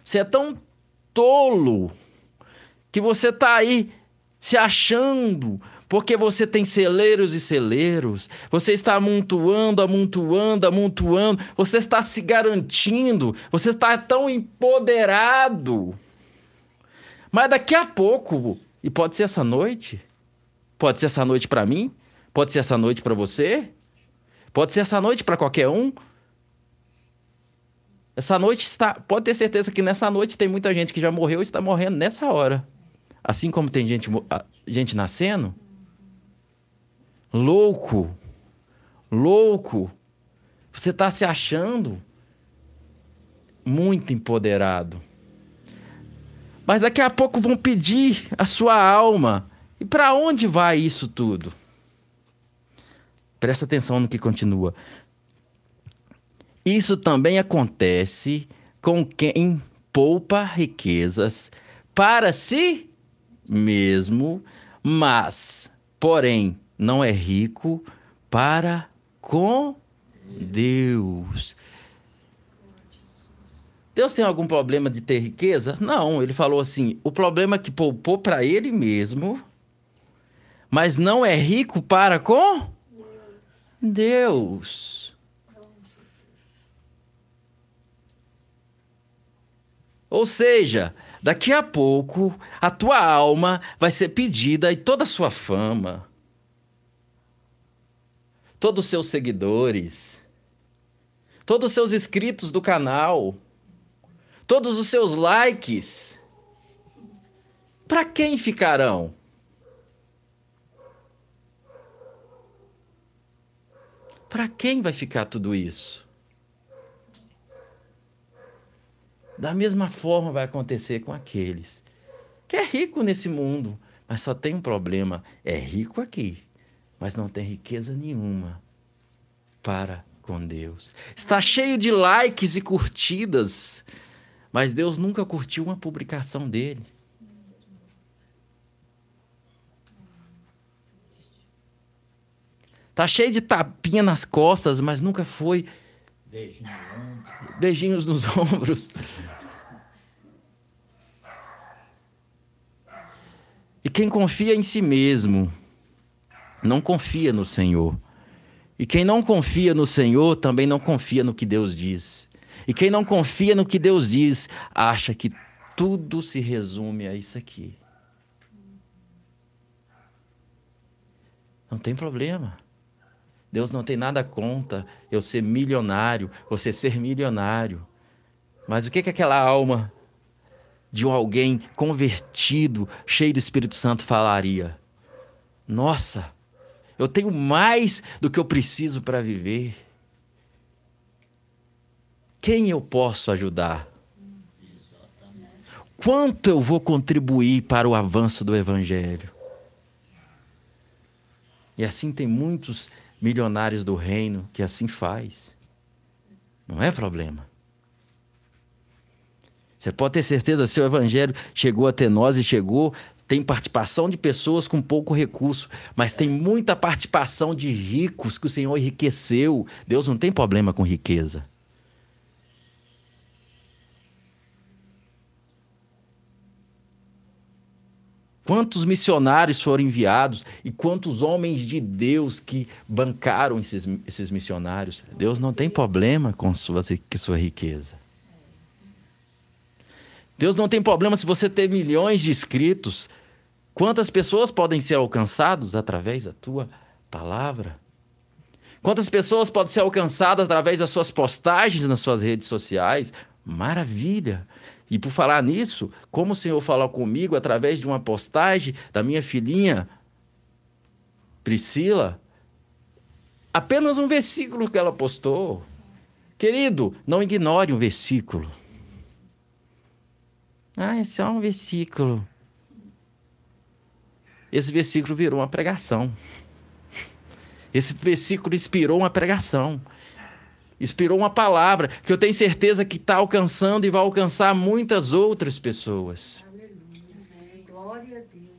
Você é tão tolo que você está aí se achando porque você tem celeiros e celeiros, você está amontoando, amontoando, amontoando, você está se garantindo, você está tão empoderado. Mas daqui a pouco, e pode ser essa noite, pode ser essa noite para mim, pode ser essa noite para você, pode ser essa noite para qualquer um. Essa noite está, pode ter certeza que nessa noite tem muita gente que já morreu e está morrendo nessa hora. Assim como tem gente, gente nascendo, louco, louco. Você está se achando muito empoderado. Mas daqui a pouco vão pedir a sua alma. E para onde vai isso tudo? Presta atenção no que continua. Isso também acontece com quem poupa riquezas para si mesmo, mas, porém, não é rico para com Deus. Deus tem algum problema de ter riqueza? Não, ele falou assim: o problema é que poupou para ele mesmo, mas não é rico para com Deus. Ou seja, daqui a pouco a tua alma vai ser pedida e toda a sua fama todos os seus seguidores, todos os seus inscritos do canal, todos os seus likes. Para quem ficarão? Para quem vai ficar tudo isso? Da mesma forma vai acontecer com aqueles que é rico nesse mundo, mas só tem um problema: é rico aqui mas não tem riqueza nenhuma para com Deus. Está cheio de likes e curtidas, mas Deus nunca curtiu uma publicação dele. Está cheio de tapinha nas costas, mas nunca foi beijinhos nos ombros. E quem confia em si mesmo, não confia no Senhor. E quem não confia no Senhor também não confia no que Deus diz. E quem não confia no que Deus diz, acha que tudo se resume a isso aqui. Não tem problema. Deus não tem nada contra eu ser milionário, você ser milionário. Mas o que, que aquela alma de alguém convertido, cheio do Espírito Santo, falaria? Nossa, eu tenho mais do que eu preciso para viver. Quem eu posso ajudar? Quanto eu vou contribuir para o avanço do Evangelho? E assim tem muitos milionários do reino que assim faz. Não é problema. Você pode ter certeza, seu evangelho chegou até nós e chegou, tem participação de pessoas com pouco recurso, mas tem muita participação de ricos que o Senhor enriqueceu. Deus não tem problema com riqueza. Quantos missionários foram enviados e quantos homens de Deus que bancaram esses, esses missionários? Deus não tem problema com sua, com sua riqueza. Deus não tem problema se você ter milhões de inscritos. Quantas pessoas podem ser alcançadas através da tua palavra? Quantas pessoas podem ser alcançadas através das suas postagens nas suas redes sociais? Maravilha! E por falar nisso, como o Senhor falou comigo através de uma postagem da minha filhinha Priscila, apenas um versículo que ela postou. Querido, não ignore um versículo. Ah, é só um versículo. Esse versículo virou uma pregação. Esse versículo inspirou uma pregação inspirou uma palavra que eu tenho certeza que está alcançando e vai alcançar muitas outras pessoas. Amém. Glória a Deus.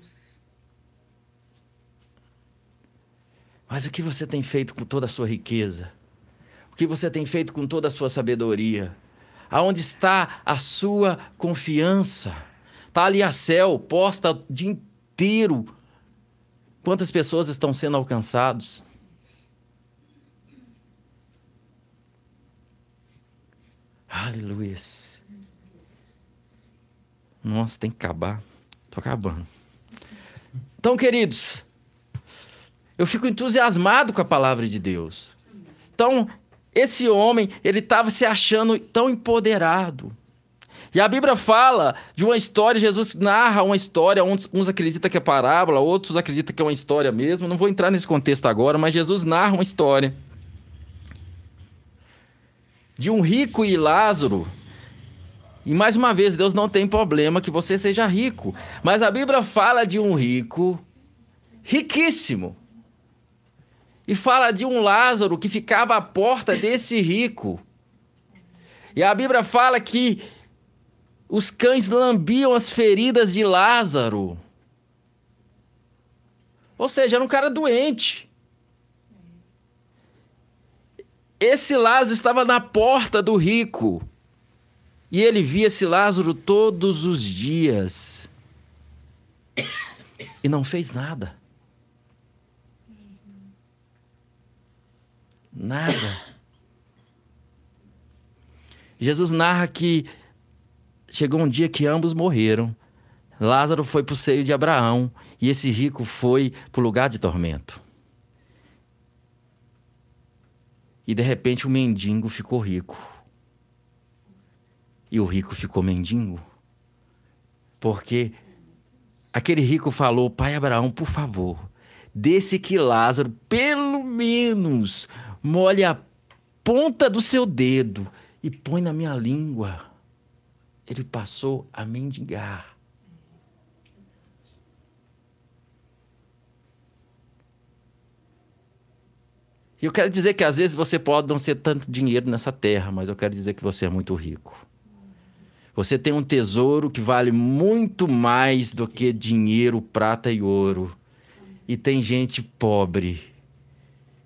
Mas o que você tem feito com toda a sua riqueza? O que você tem feito com toda a sua sabedoria? Aonde está a sua confiança? Está ali a céu, posta o dia inteiro. Quantas pessoas estão sendo alcançadas? Aleluia. Nossa, tem que acabar. Tô acabando. Então, queridos, eu fico entusiasmado com a palavra de Deus. Então, esse homem, ele estava se achando tão empoderado. E a Bíblia fala de uma história, Jesus narra uma história, uns, uns acreditam que é parábola, outros acreditam que é uma história mesmo. Não vou entrar nesse contexto agora, mas Jesus narra uma história de um rico e Lázaro. E mais uma vez, Deus não tem problema que você seja rico. Mas a Bíblia fala de um rico riquíssimo. E fala de um Lázaro que ficava à porta desse rico. E a Bíblia fala que os cães lambiam as feridas de Lázaro. Ou seja, era um cara doente. Esse Lázaro estava na porta do rico. E ele via esse Lázaro todos os dias. E não fez nada. Nada. Jesus narra que chegou um dia que ambos morreram. Lázaro foi para o seio de Abraão e esse rico foi para o lugar de tormento. E de repente o mendigo ficou rico. E o rico ficou mendigo. Porque aquele rico falou: Pai Abraão, por favor, desse que Lázaro, pelo menos, molhe a ponta do seu dedo e põe na minha língua. Ele passou a mendigar. E eu quero dizer que às vezes você pode não ser tanto dinheiro nessa terra, mas eu quero dizer que você é muito rico. Você tem um tesouro que vale muito mais do que dinheiro, prata e ouro. E tem gente pobre,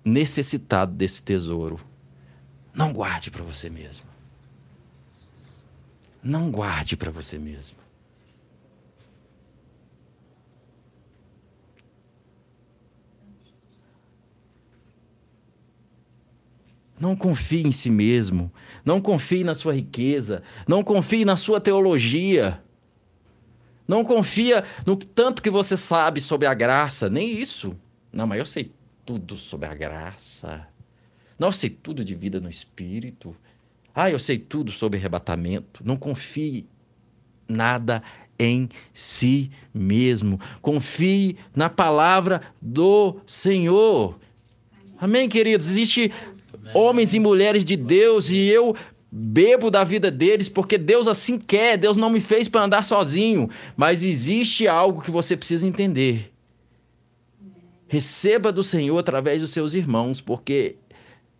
necessitado desse tesouro. Não guarde para você mesmo. Não guarde para você mesmo. Não confie em si mesmo. Não confie na sua riqueza. Não confie na sua teologia. Não confia no tanto que você sabe sobre a graça. Nem isso. Não, mas eu sei tudo sobre a graça. Não, eu sei tudo de vida no espírito. Ah, eu sei tudo sobre arrebatamento. Não confie nada em si mesmo. Confie na palavra do Senhor. Amém, queridos? Existe homens e mulheres de Deus e eu bebo da vida deles porque Deus assim quer. Deus não me fez para andar sozinho, mas existe algo que você precisa entender. Receba do Senhor através dos seus irmãos, porque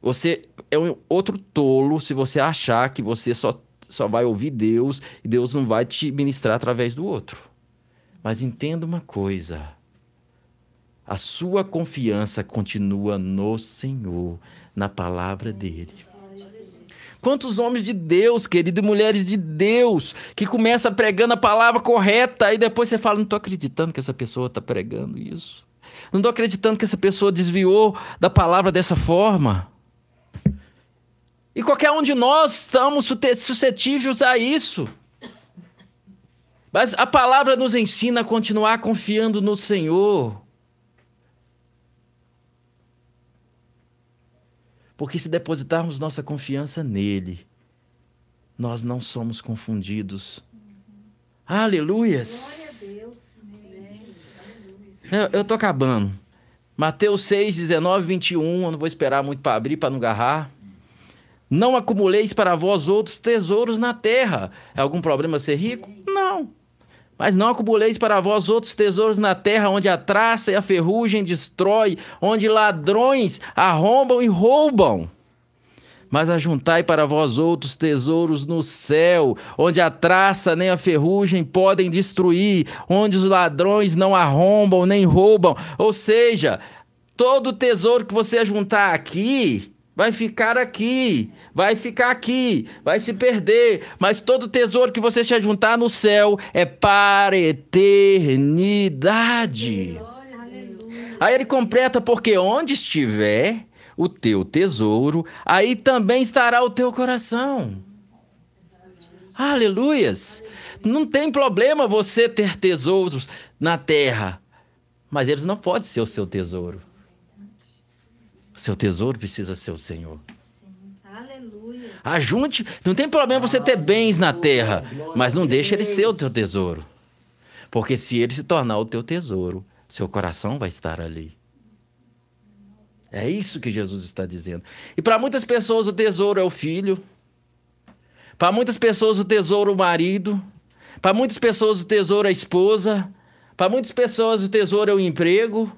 você é um outro tolo se você achar que você só, só vai ouvir Deus e Deus não vai te ministrar através do outro. Mas entenda uma coisa: a sua confiança continua no Senhor, na palavra dele. Quantos homens de Deus, querido, e mulheres de Deus, que começa pregando a palavra correta e depois você fala: não estou acreditando que essa pessoa está pregando isso. Não estou acreditando que essa pessoa desviou da palavra dessa forma. E qualquer um de nós estamos suscetíveis a isso. Mas a palavra nos ensina a continuar confiando no Senhor. Porque se depositarmos nossa confiança nele, nós não somos confundidos. Aleluias! Deus. Eu, estou acabando. Mateus 6, 19, 21. Eu não vou esperar muito para abrir, para não agarrar. Não acumuleis para vós outros tesouros na terra. É algum problema ser rico? Não. Mas não acumuleis para vós outros tesouros na terra, onde a traça e a ferrugem destrói, onde ladrões arrombam e roubam mas ajuntai para vós outros tesouros no céu, onde a traça nem a ferrugem podem destruir, onde os ladrões não arrombam nem roubam. Ou seja, todo tesouro que você ajuntar aqui, vai ficar aqui, vai ficar aqui, vai se perder, mas todo tesouro que você se ajuntar no céu é para eternidade. Aí ele completa, porque onde estiver o teu tesouro, aí também estará o teu coração. Aleluias! Não tem problema você ter tesouros na terra, mas eles não podem ser o seu tesouro. Seu tesouro precisa ser o Senhor. Aleluia. Ajunte, não tem problema você ter bens na terra, mas não deixe ele ser o teu tesouro. Porque se ele se tornar o teu tesouro, seu coração vai estar ali. É isso que Jesus está dizendo. E para muitas pessoas o tesouro é o filho. Para muitas pessoas o tesouro é o marido. Para muitas pessoas o tesouro é a esposa. Para muitas pessoas o tesouro é o emprego.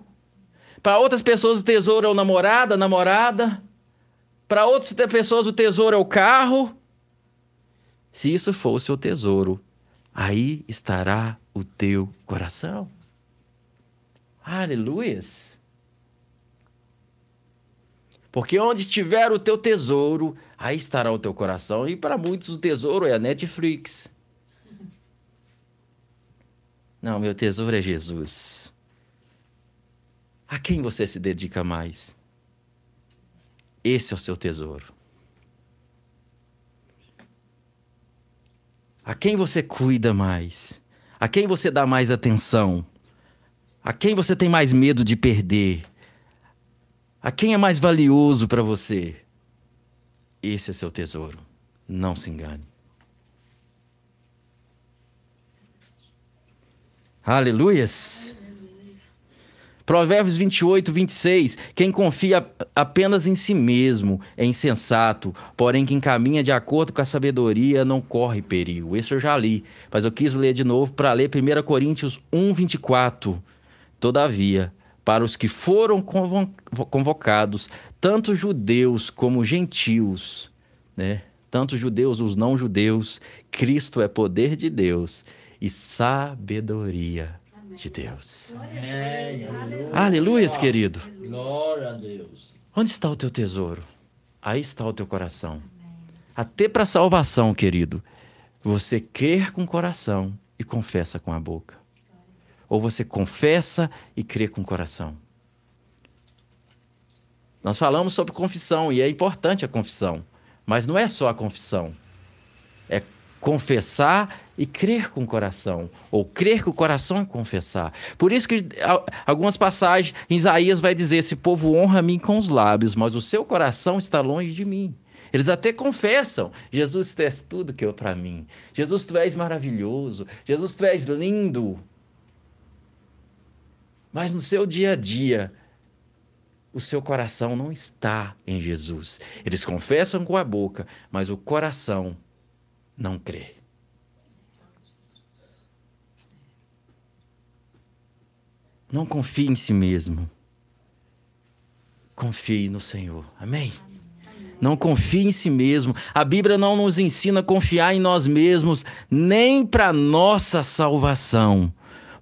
Para outras pessoas o tesouro é o namorado, a namorada. Para outras pessoas o tesouro é o carro. Se isso for o seu tesouro, aí estará o teu coração. Aleluias. Porque onde estiver o teu tesouro, aí estará o teu coração. E para muitos o tesouro é a Netflix. Não, meu tesouro é Jesus. A quem você se dedica mais? Esse é o seu tesouro. A quem você cuida mais? A quem você dá mais atenção? A quem você tem mais medo de perder? A quem é mais valioso para você? Esse é seu tesouro. Não se engane. Aleluias. Provérbios 28, 26. Quem confia apenas em si mesmo é insensato, porém quem caminha de acordo com a sabedoria não corre perigo. Esse eu já li, mas eu quis ler de novo para ler 1 Coríntios 1, 24. Todavia, para os que foram convocados, tanto judeus como gentios, né? tanto judeus, os não judeus, Cristo é poder de Deus e sabedoria de Deus. Amém. Aleluia, querido. Glória a Deus. Onde está o teu tesouro? Aí está o teu coração. Até para salvação, querido, você crer com o coração e confessa com a boca ou você confessa e crê com o coração? Nós falamos sobre confissão e é importante a confissão, mas não é só a confissão. É confessar e crer com o coração, ou crer com o coração e confessar. Por isso que algumas passagens em Isaías vai dizer: esse povo honra a mim com os lábios, mas o seu coração está longe de mim. Eles até confessam: Jesus, tu és tudo que eu para mim. Jesus, tu és maravilhoso. Jesus, tu és lindo. Mas no seu dia a dia, o seu coração não está em Jesus. Eles confessam com a boca, mas o coração não crê. Não confie em si mesmo. confie no Senhor. Amém? Não confie em si mesmo. A Bíblia não nos ensina a confiar em nós mesmos, nem para nossa salvação.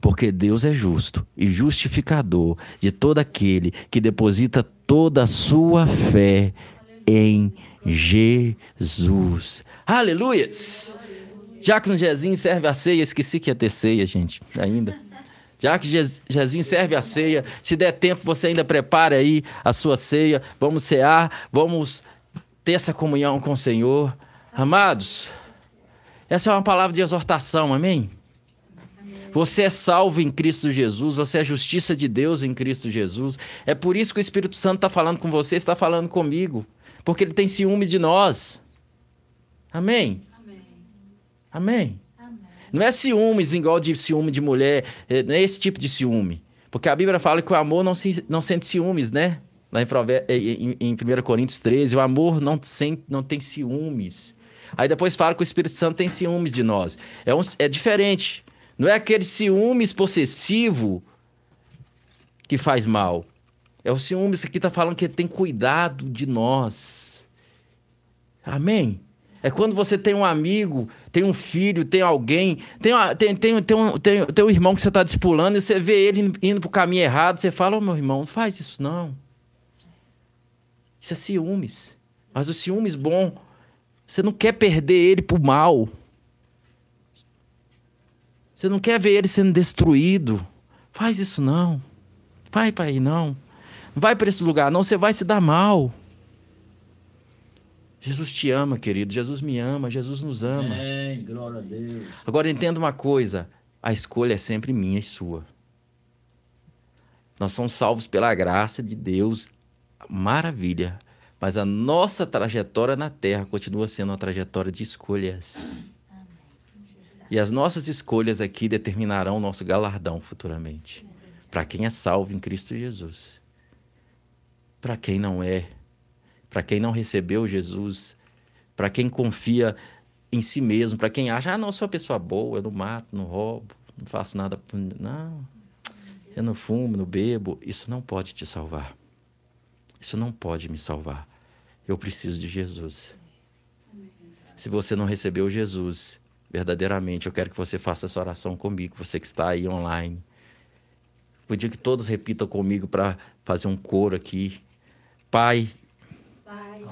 Porque Deus é justo e justificador de todo aquele que deposita toda a sua fé em Jesus. Aleluias! Já que no Jezinho serve a ceia, esqueci que ia ter ceia, gente, ainda. Que Jezinho serve a ceia, se der tempo, você ainda prepare aí a sua ceia. Vamos cear, vamos ter essa comunhão com o Senhor. Amados, essa é uma palavra de exortação, amém? Você é salvo em Cristo Jesus, você é justiça de Deus em Cristo Jesus. É por isso que o Espírito Santo está falando com você, está falando comigo. Porque ele tem ciúme de nós. Amém? Amém. Amém? Amém. Não é ciúmes igual de ciúme de mulher, é- não é esse tipo de ciúme. Porque a Bíblia fala que o amor não, se, não sente ciúmes, né? Lá em, em, em, em 1 Coríntios 13, o amor não, sente, não tem ciúmes. Aí depois fala que o Espírito Santo tem ciúmes de nós. É, um- é diferente. Não é aquele ciúmes possessivo que faz mal. É o ciúmes que está falando que ele tem cuidado de nós. Amém? É quando você tem um amigo, tem um filho, tem alguém, tem, tem, tem, tem, um, tem, tem um irmão que você está dispulando e você vê ele indo- para o caminho errado, você fala, ô meu irmão, não faz isso não. Isso é ciúmes. Mas o ciúmes bom, você não quer perder ele pro mal. Você não quer ver ele sendo destruído. Faz isso não. Vai para aí não. Vai para esse lugar não, você vai se dar mal. Jesus te ama, querido. Jesus me ama, Jesus nos ama. Glória a Deus. Agora entenda uma coisa: a escolha é sempre minha e sua. Nós somos salvos pela graça de Deus, maravilha. Mas a nossa trajetória na terra continua sendo uma trajetória de escolhas. E as nossas escolhas aqui determinarão o nosso galardão futuramente. Para quem é salvo em Cristo Jesus. Para quem não é. Para quem não recebeu Jesus. Para quem confia em si mesmo, para quem acha, ah, não, sou uma pessoa boa, eu não mato, não roubo, não faço nada. Não, eu não fumo, não bebo. Isso não pode te salvar. Isso não pode me salvar. Eu preciso de Jesus. Se você não recebeu Jesus, verdadeiramente, eu quero que você faça essa oração comigo, você que está aí online. Podia que todos repitam comigo para fazer um coro aqui. Pai, Pai,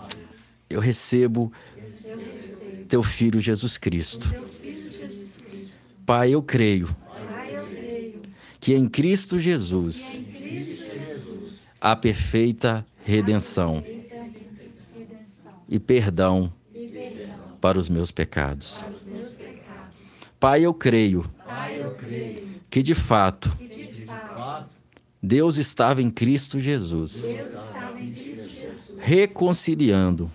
eu recebo teu filho Jesus Cristo. Pai, eu creio que em Cristo Jesus há perfeita redenção e perdão para os meus pecados. Pai, eu creio que de fato De fato, Deus estava em Cristo Jesus, reconciliando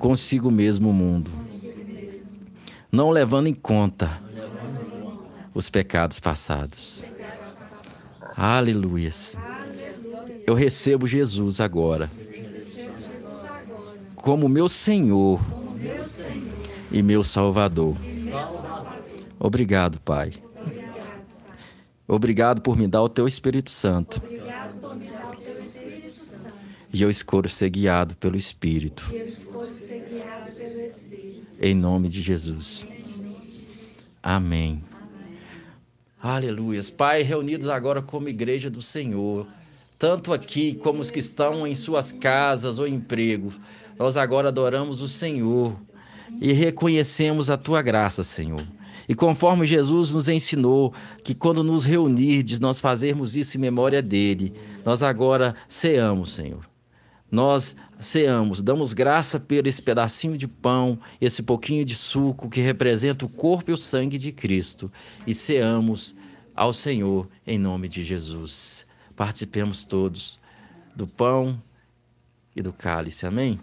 consigo mesmo o mundo, não levando em conta os pecados passados. Aleluias. Eu recebo Jesus agora como meu Senhor e meu Salvador. Obrigado, Pai. Obrigado por me dar o teu Espírito Santo. E eu escolho ser guiado pelo Espírito. Em nome de Jesus. Amém. Aleluias. Pai, reunidos agora como igreja do Senhor, tanto aqui como os que estão em suas casas ou emprego, nós agora adoramos o Senhor e reconhecemos a tua graça, Senhor. E conforme Jesus nos ensinou que quando nos reunirdes, nós fazermos isso em memória dele, nós agora ceamos, Senhor. Nós ceamos, damos graça por esse pedacinho de pão, esse pouquinho de suco que representa o corpo e o sangue de Cristo, e ceamos ao Senhor em nome de Jesus. Participemos todos do pão e do cálice, amém?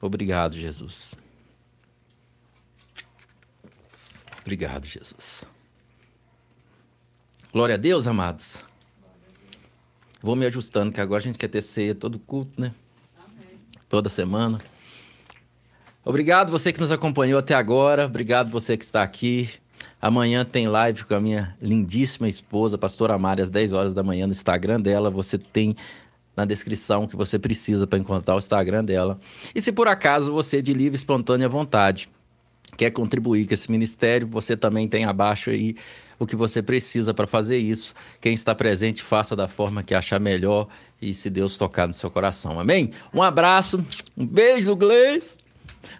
Obrigado, Jesus. Obrigado, Jesus. Glória a Deus, amados. Vou me ajustando, que agora a gente quer ter ceia todo culto, né? Toda semana. Obrigado você que nos acompanhou até agora. Obrigado você que está aqui. Amanhã tem live com a minha lindíssima esposa, pastora Mari, às 10 horas da manhã no Instagram dela. Você tem na descrição que você precisa para encontrar o Instagram dela. E se por acaso você de livre e espontânea vontade quer contribuir com esse ministério, você também tem abaixo aí o que você precisa para fazer isso. Quem está presente, faça da forma que achar melhor e se Deus tocar no seu coração. Amém? Um abraço, um beijo do Gleis,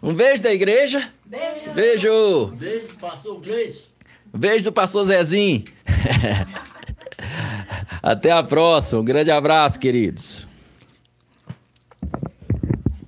um beijo da igreja. Beijo. Beijo. Beijo, pastor Gleice. Um beijo do pastor Zezinho. Até a próxima. Um grande abraço, queridos.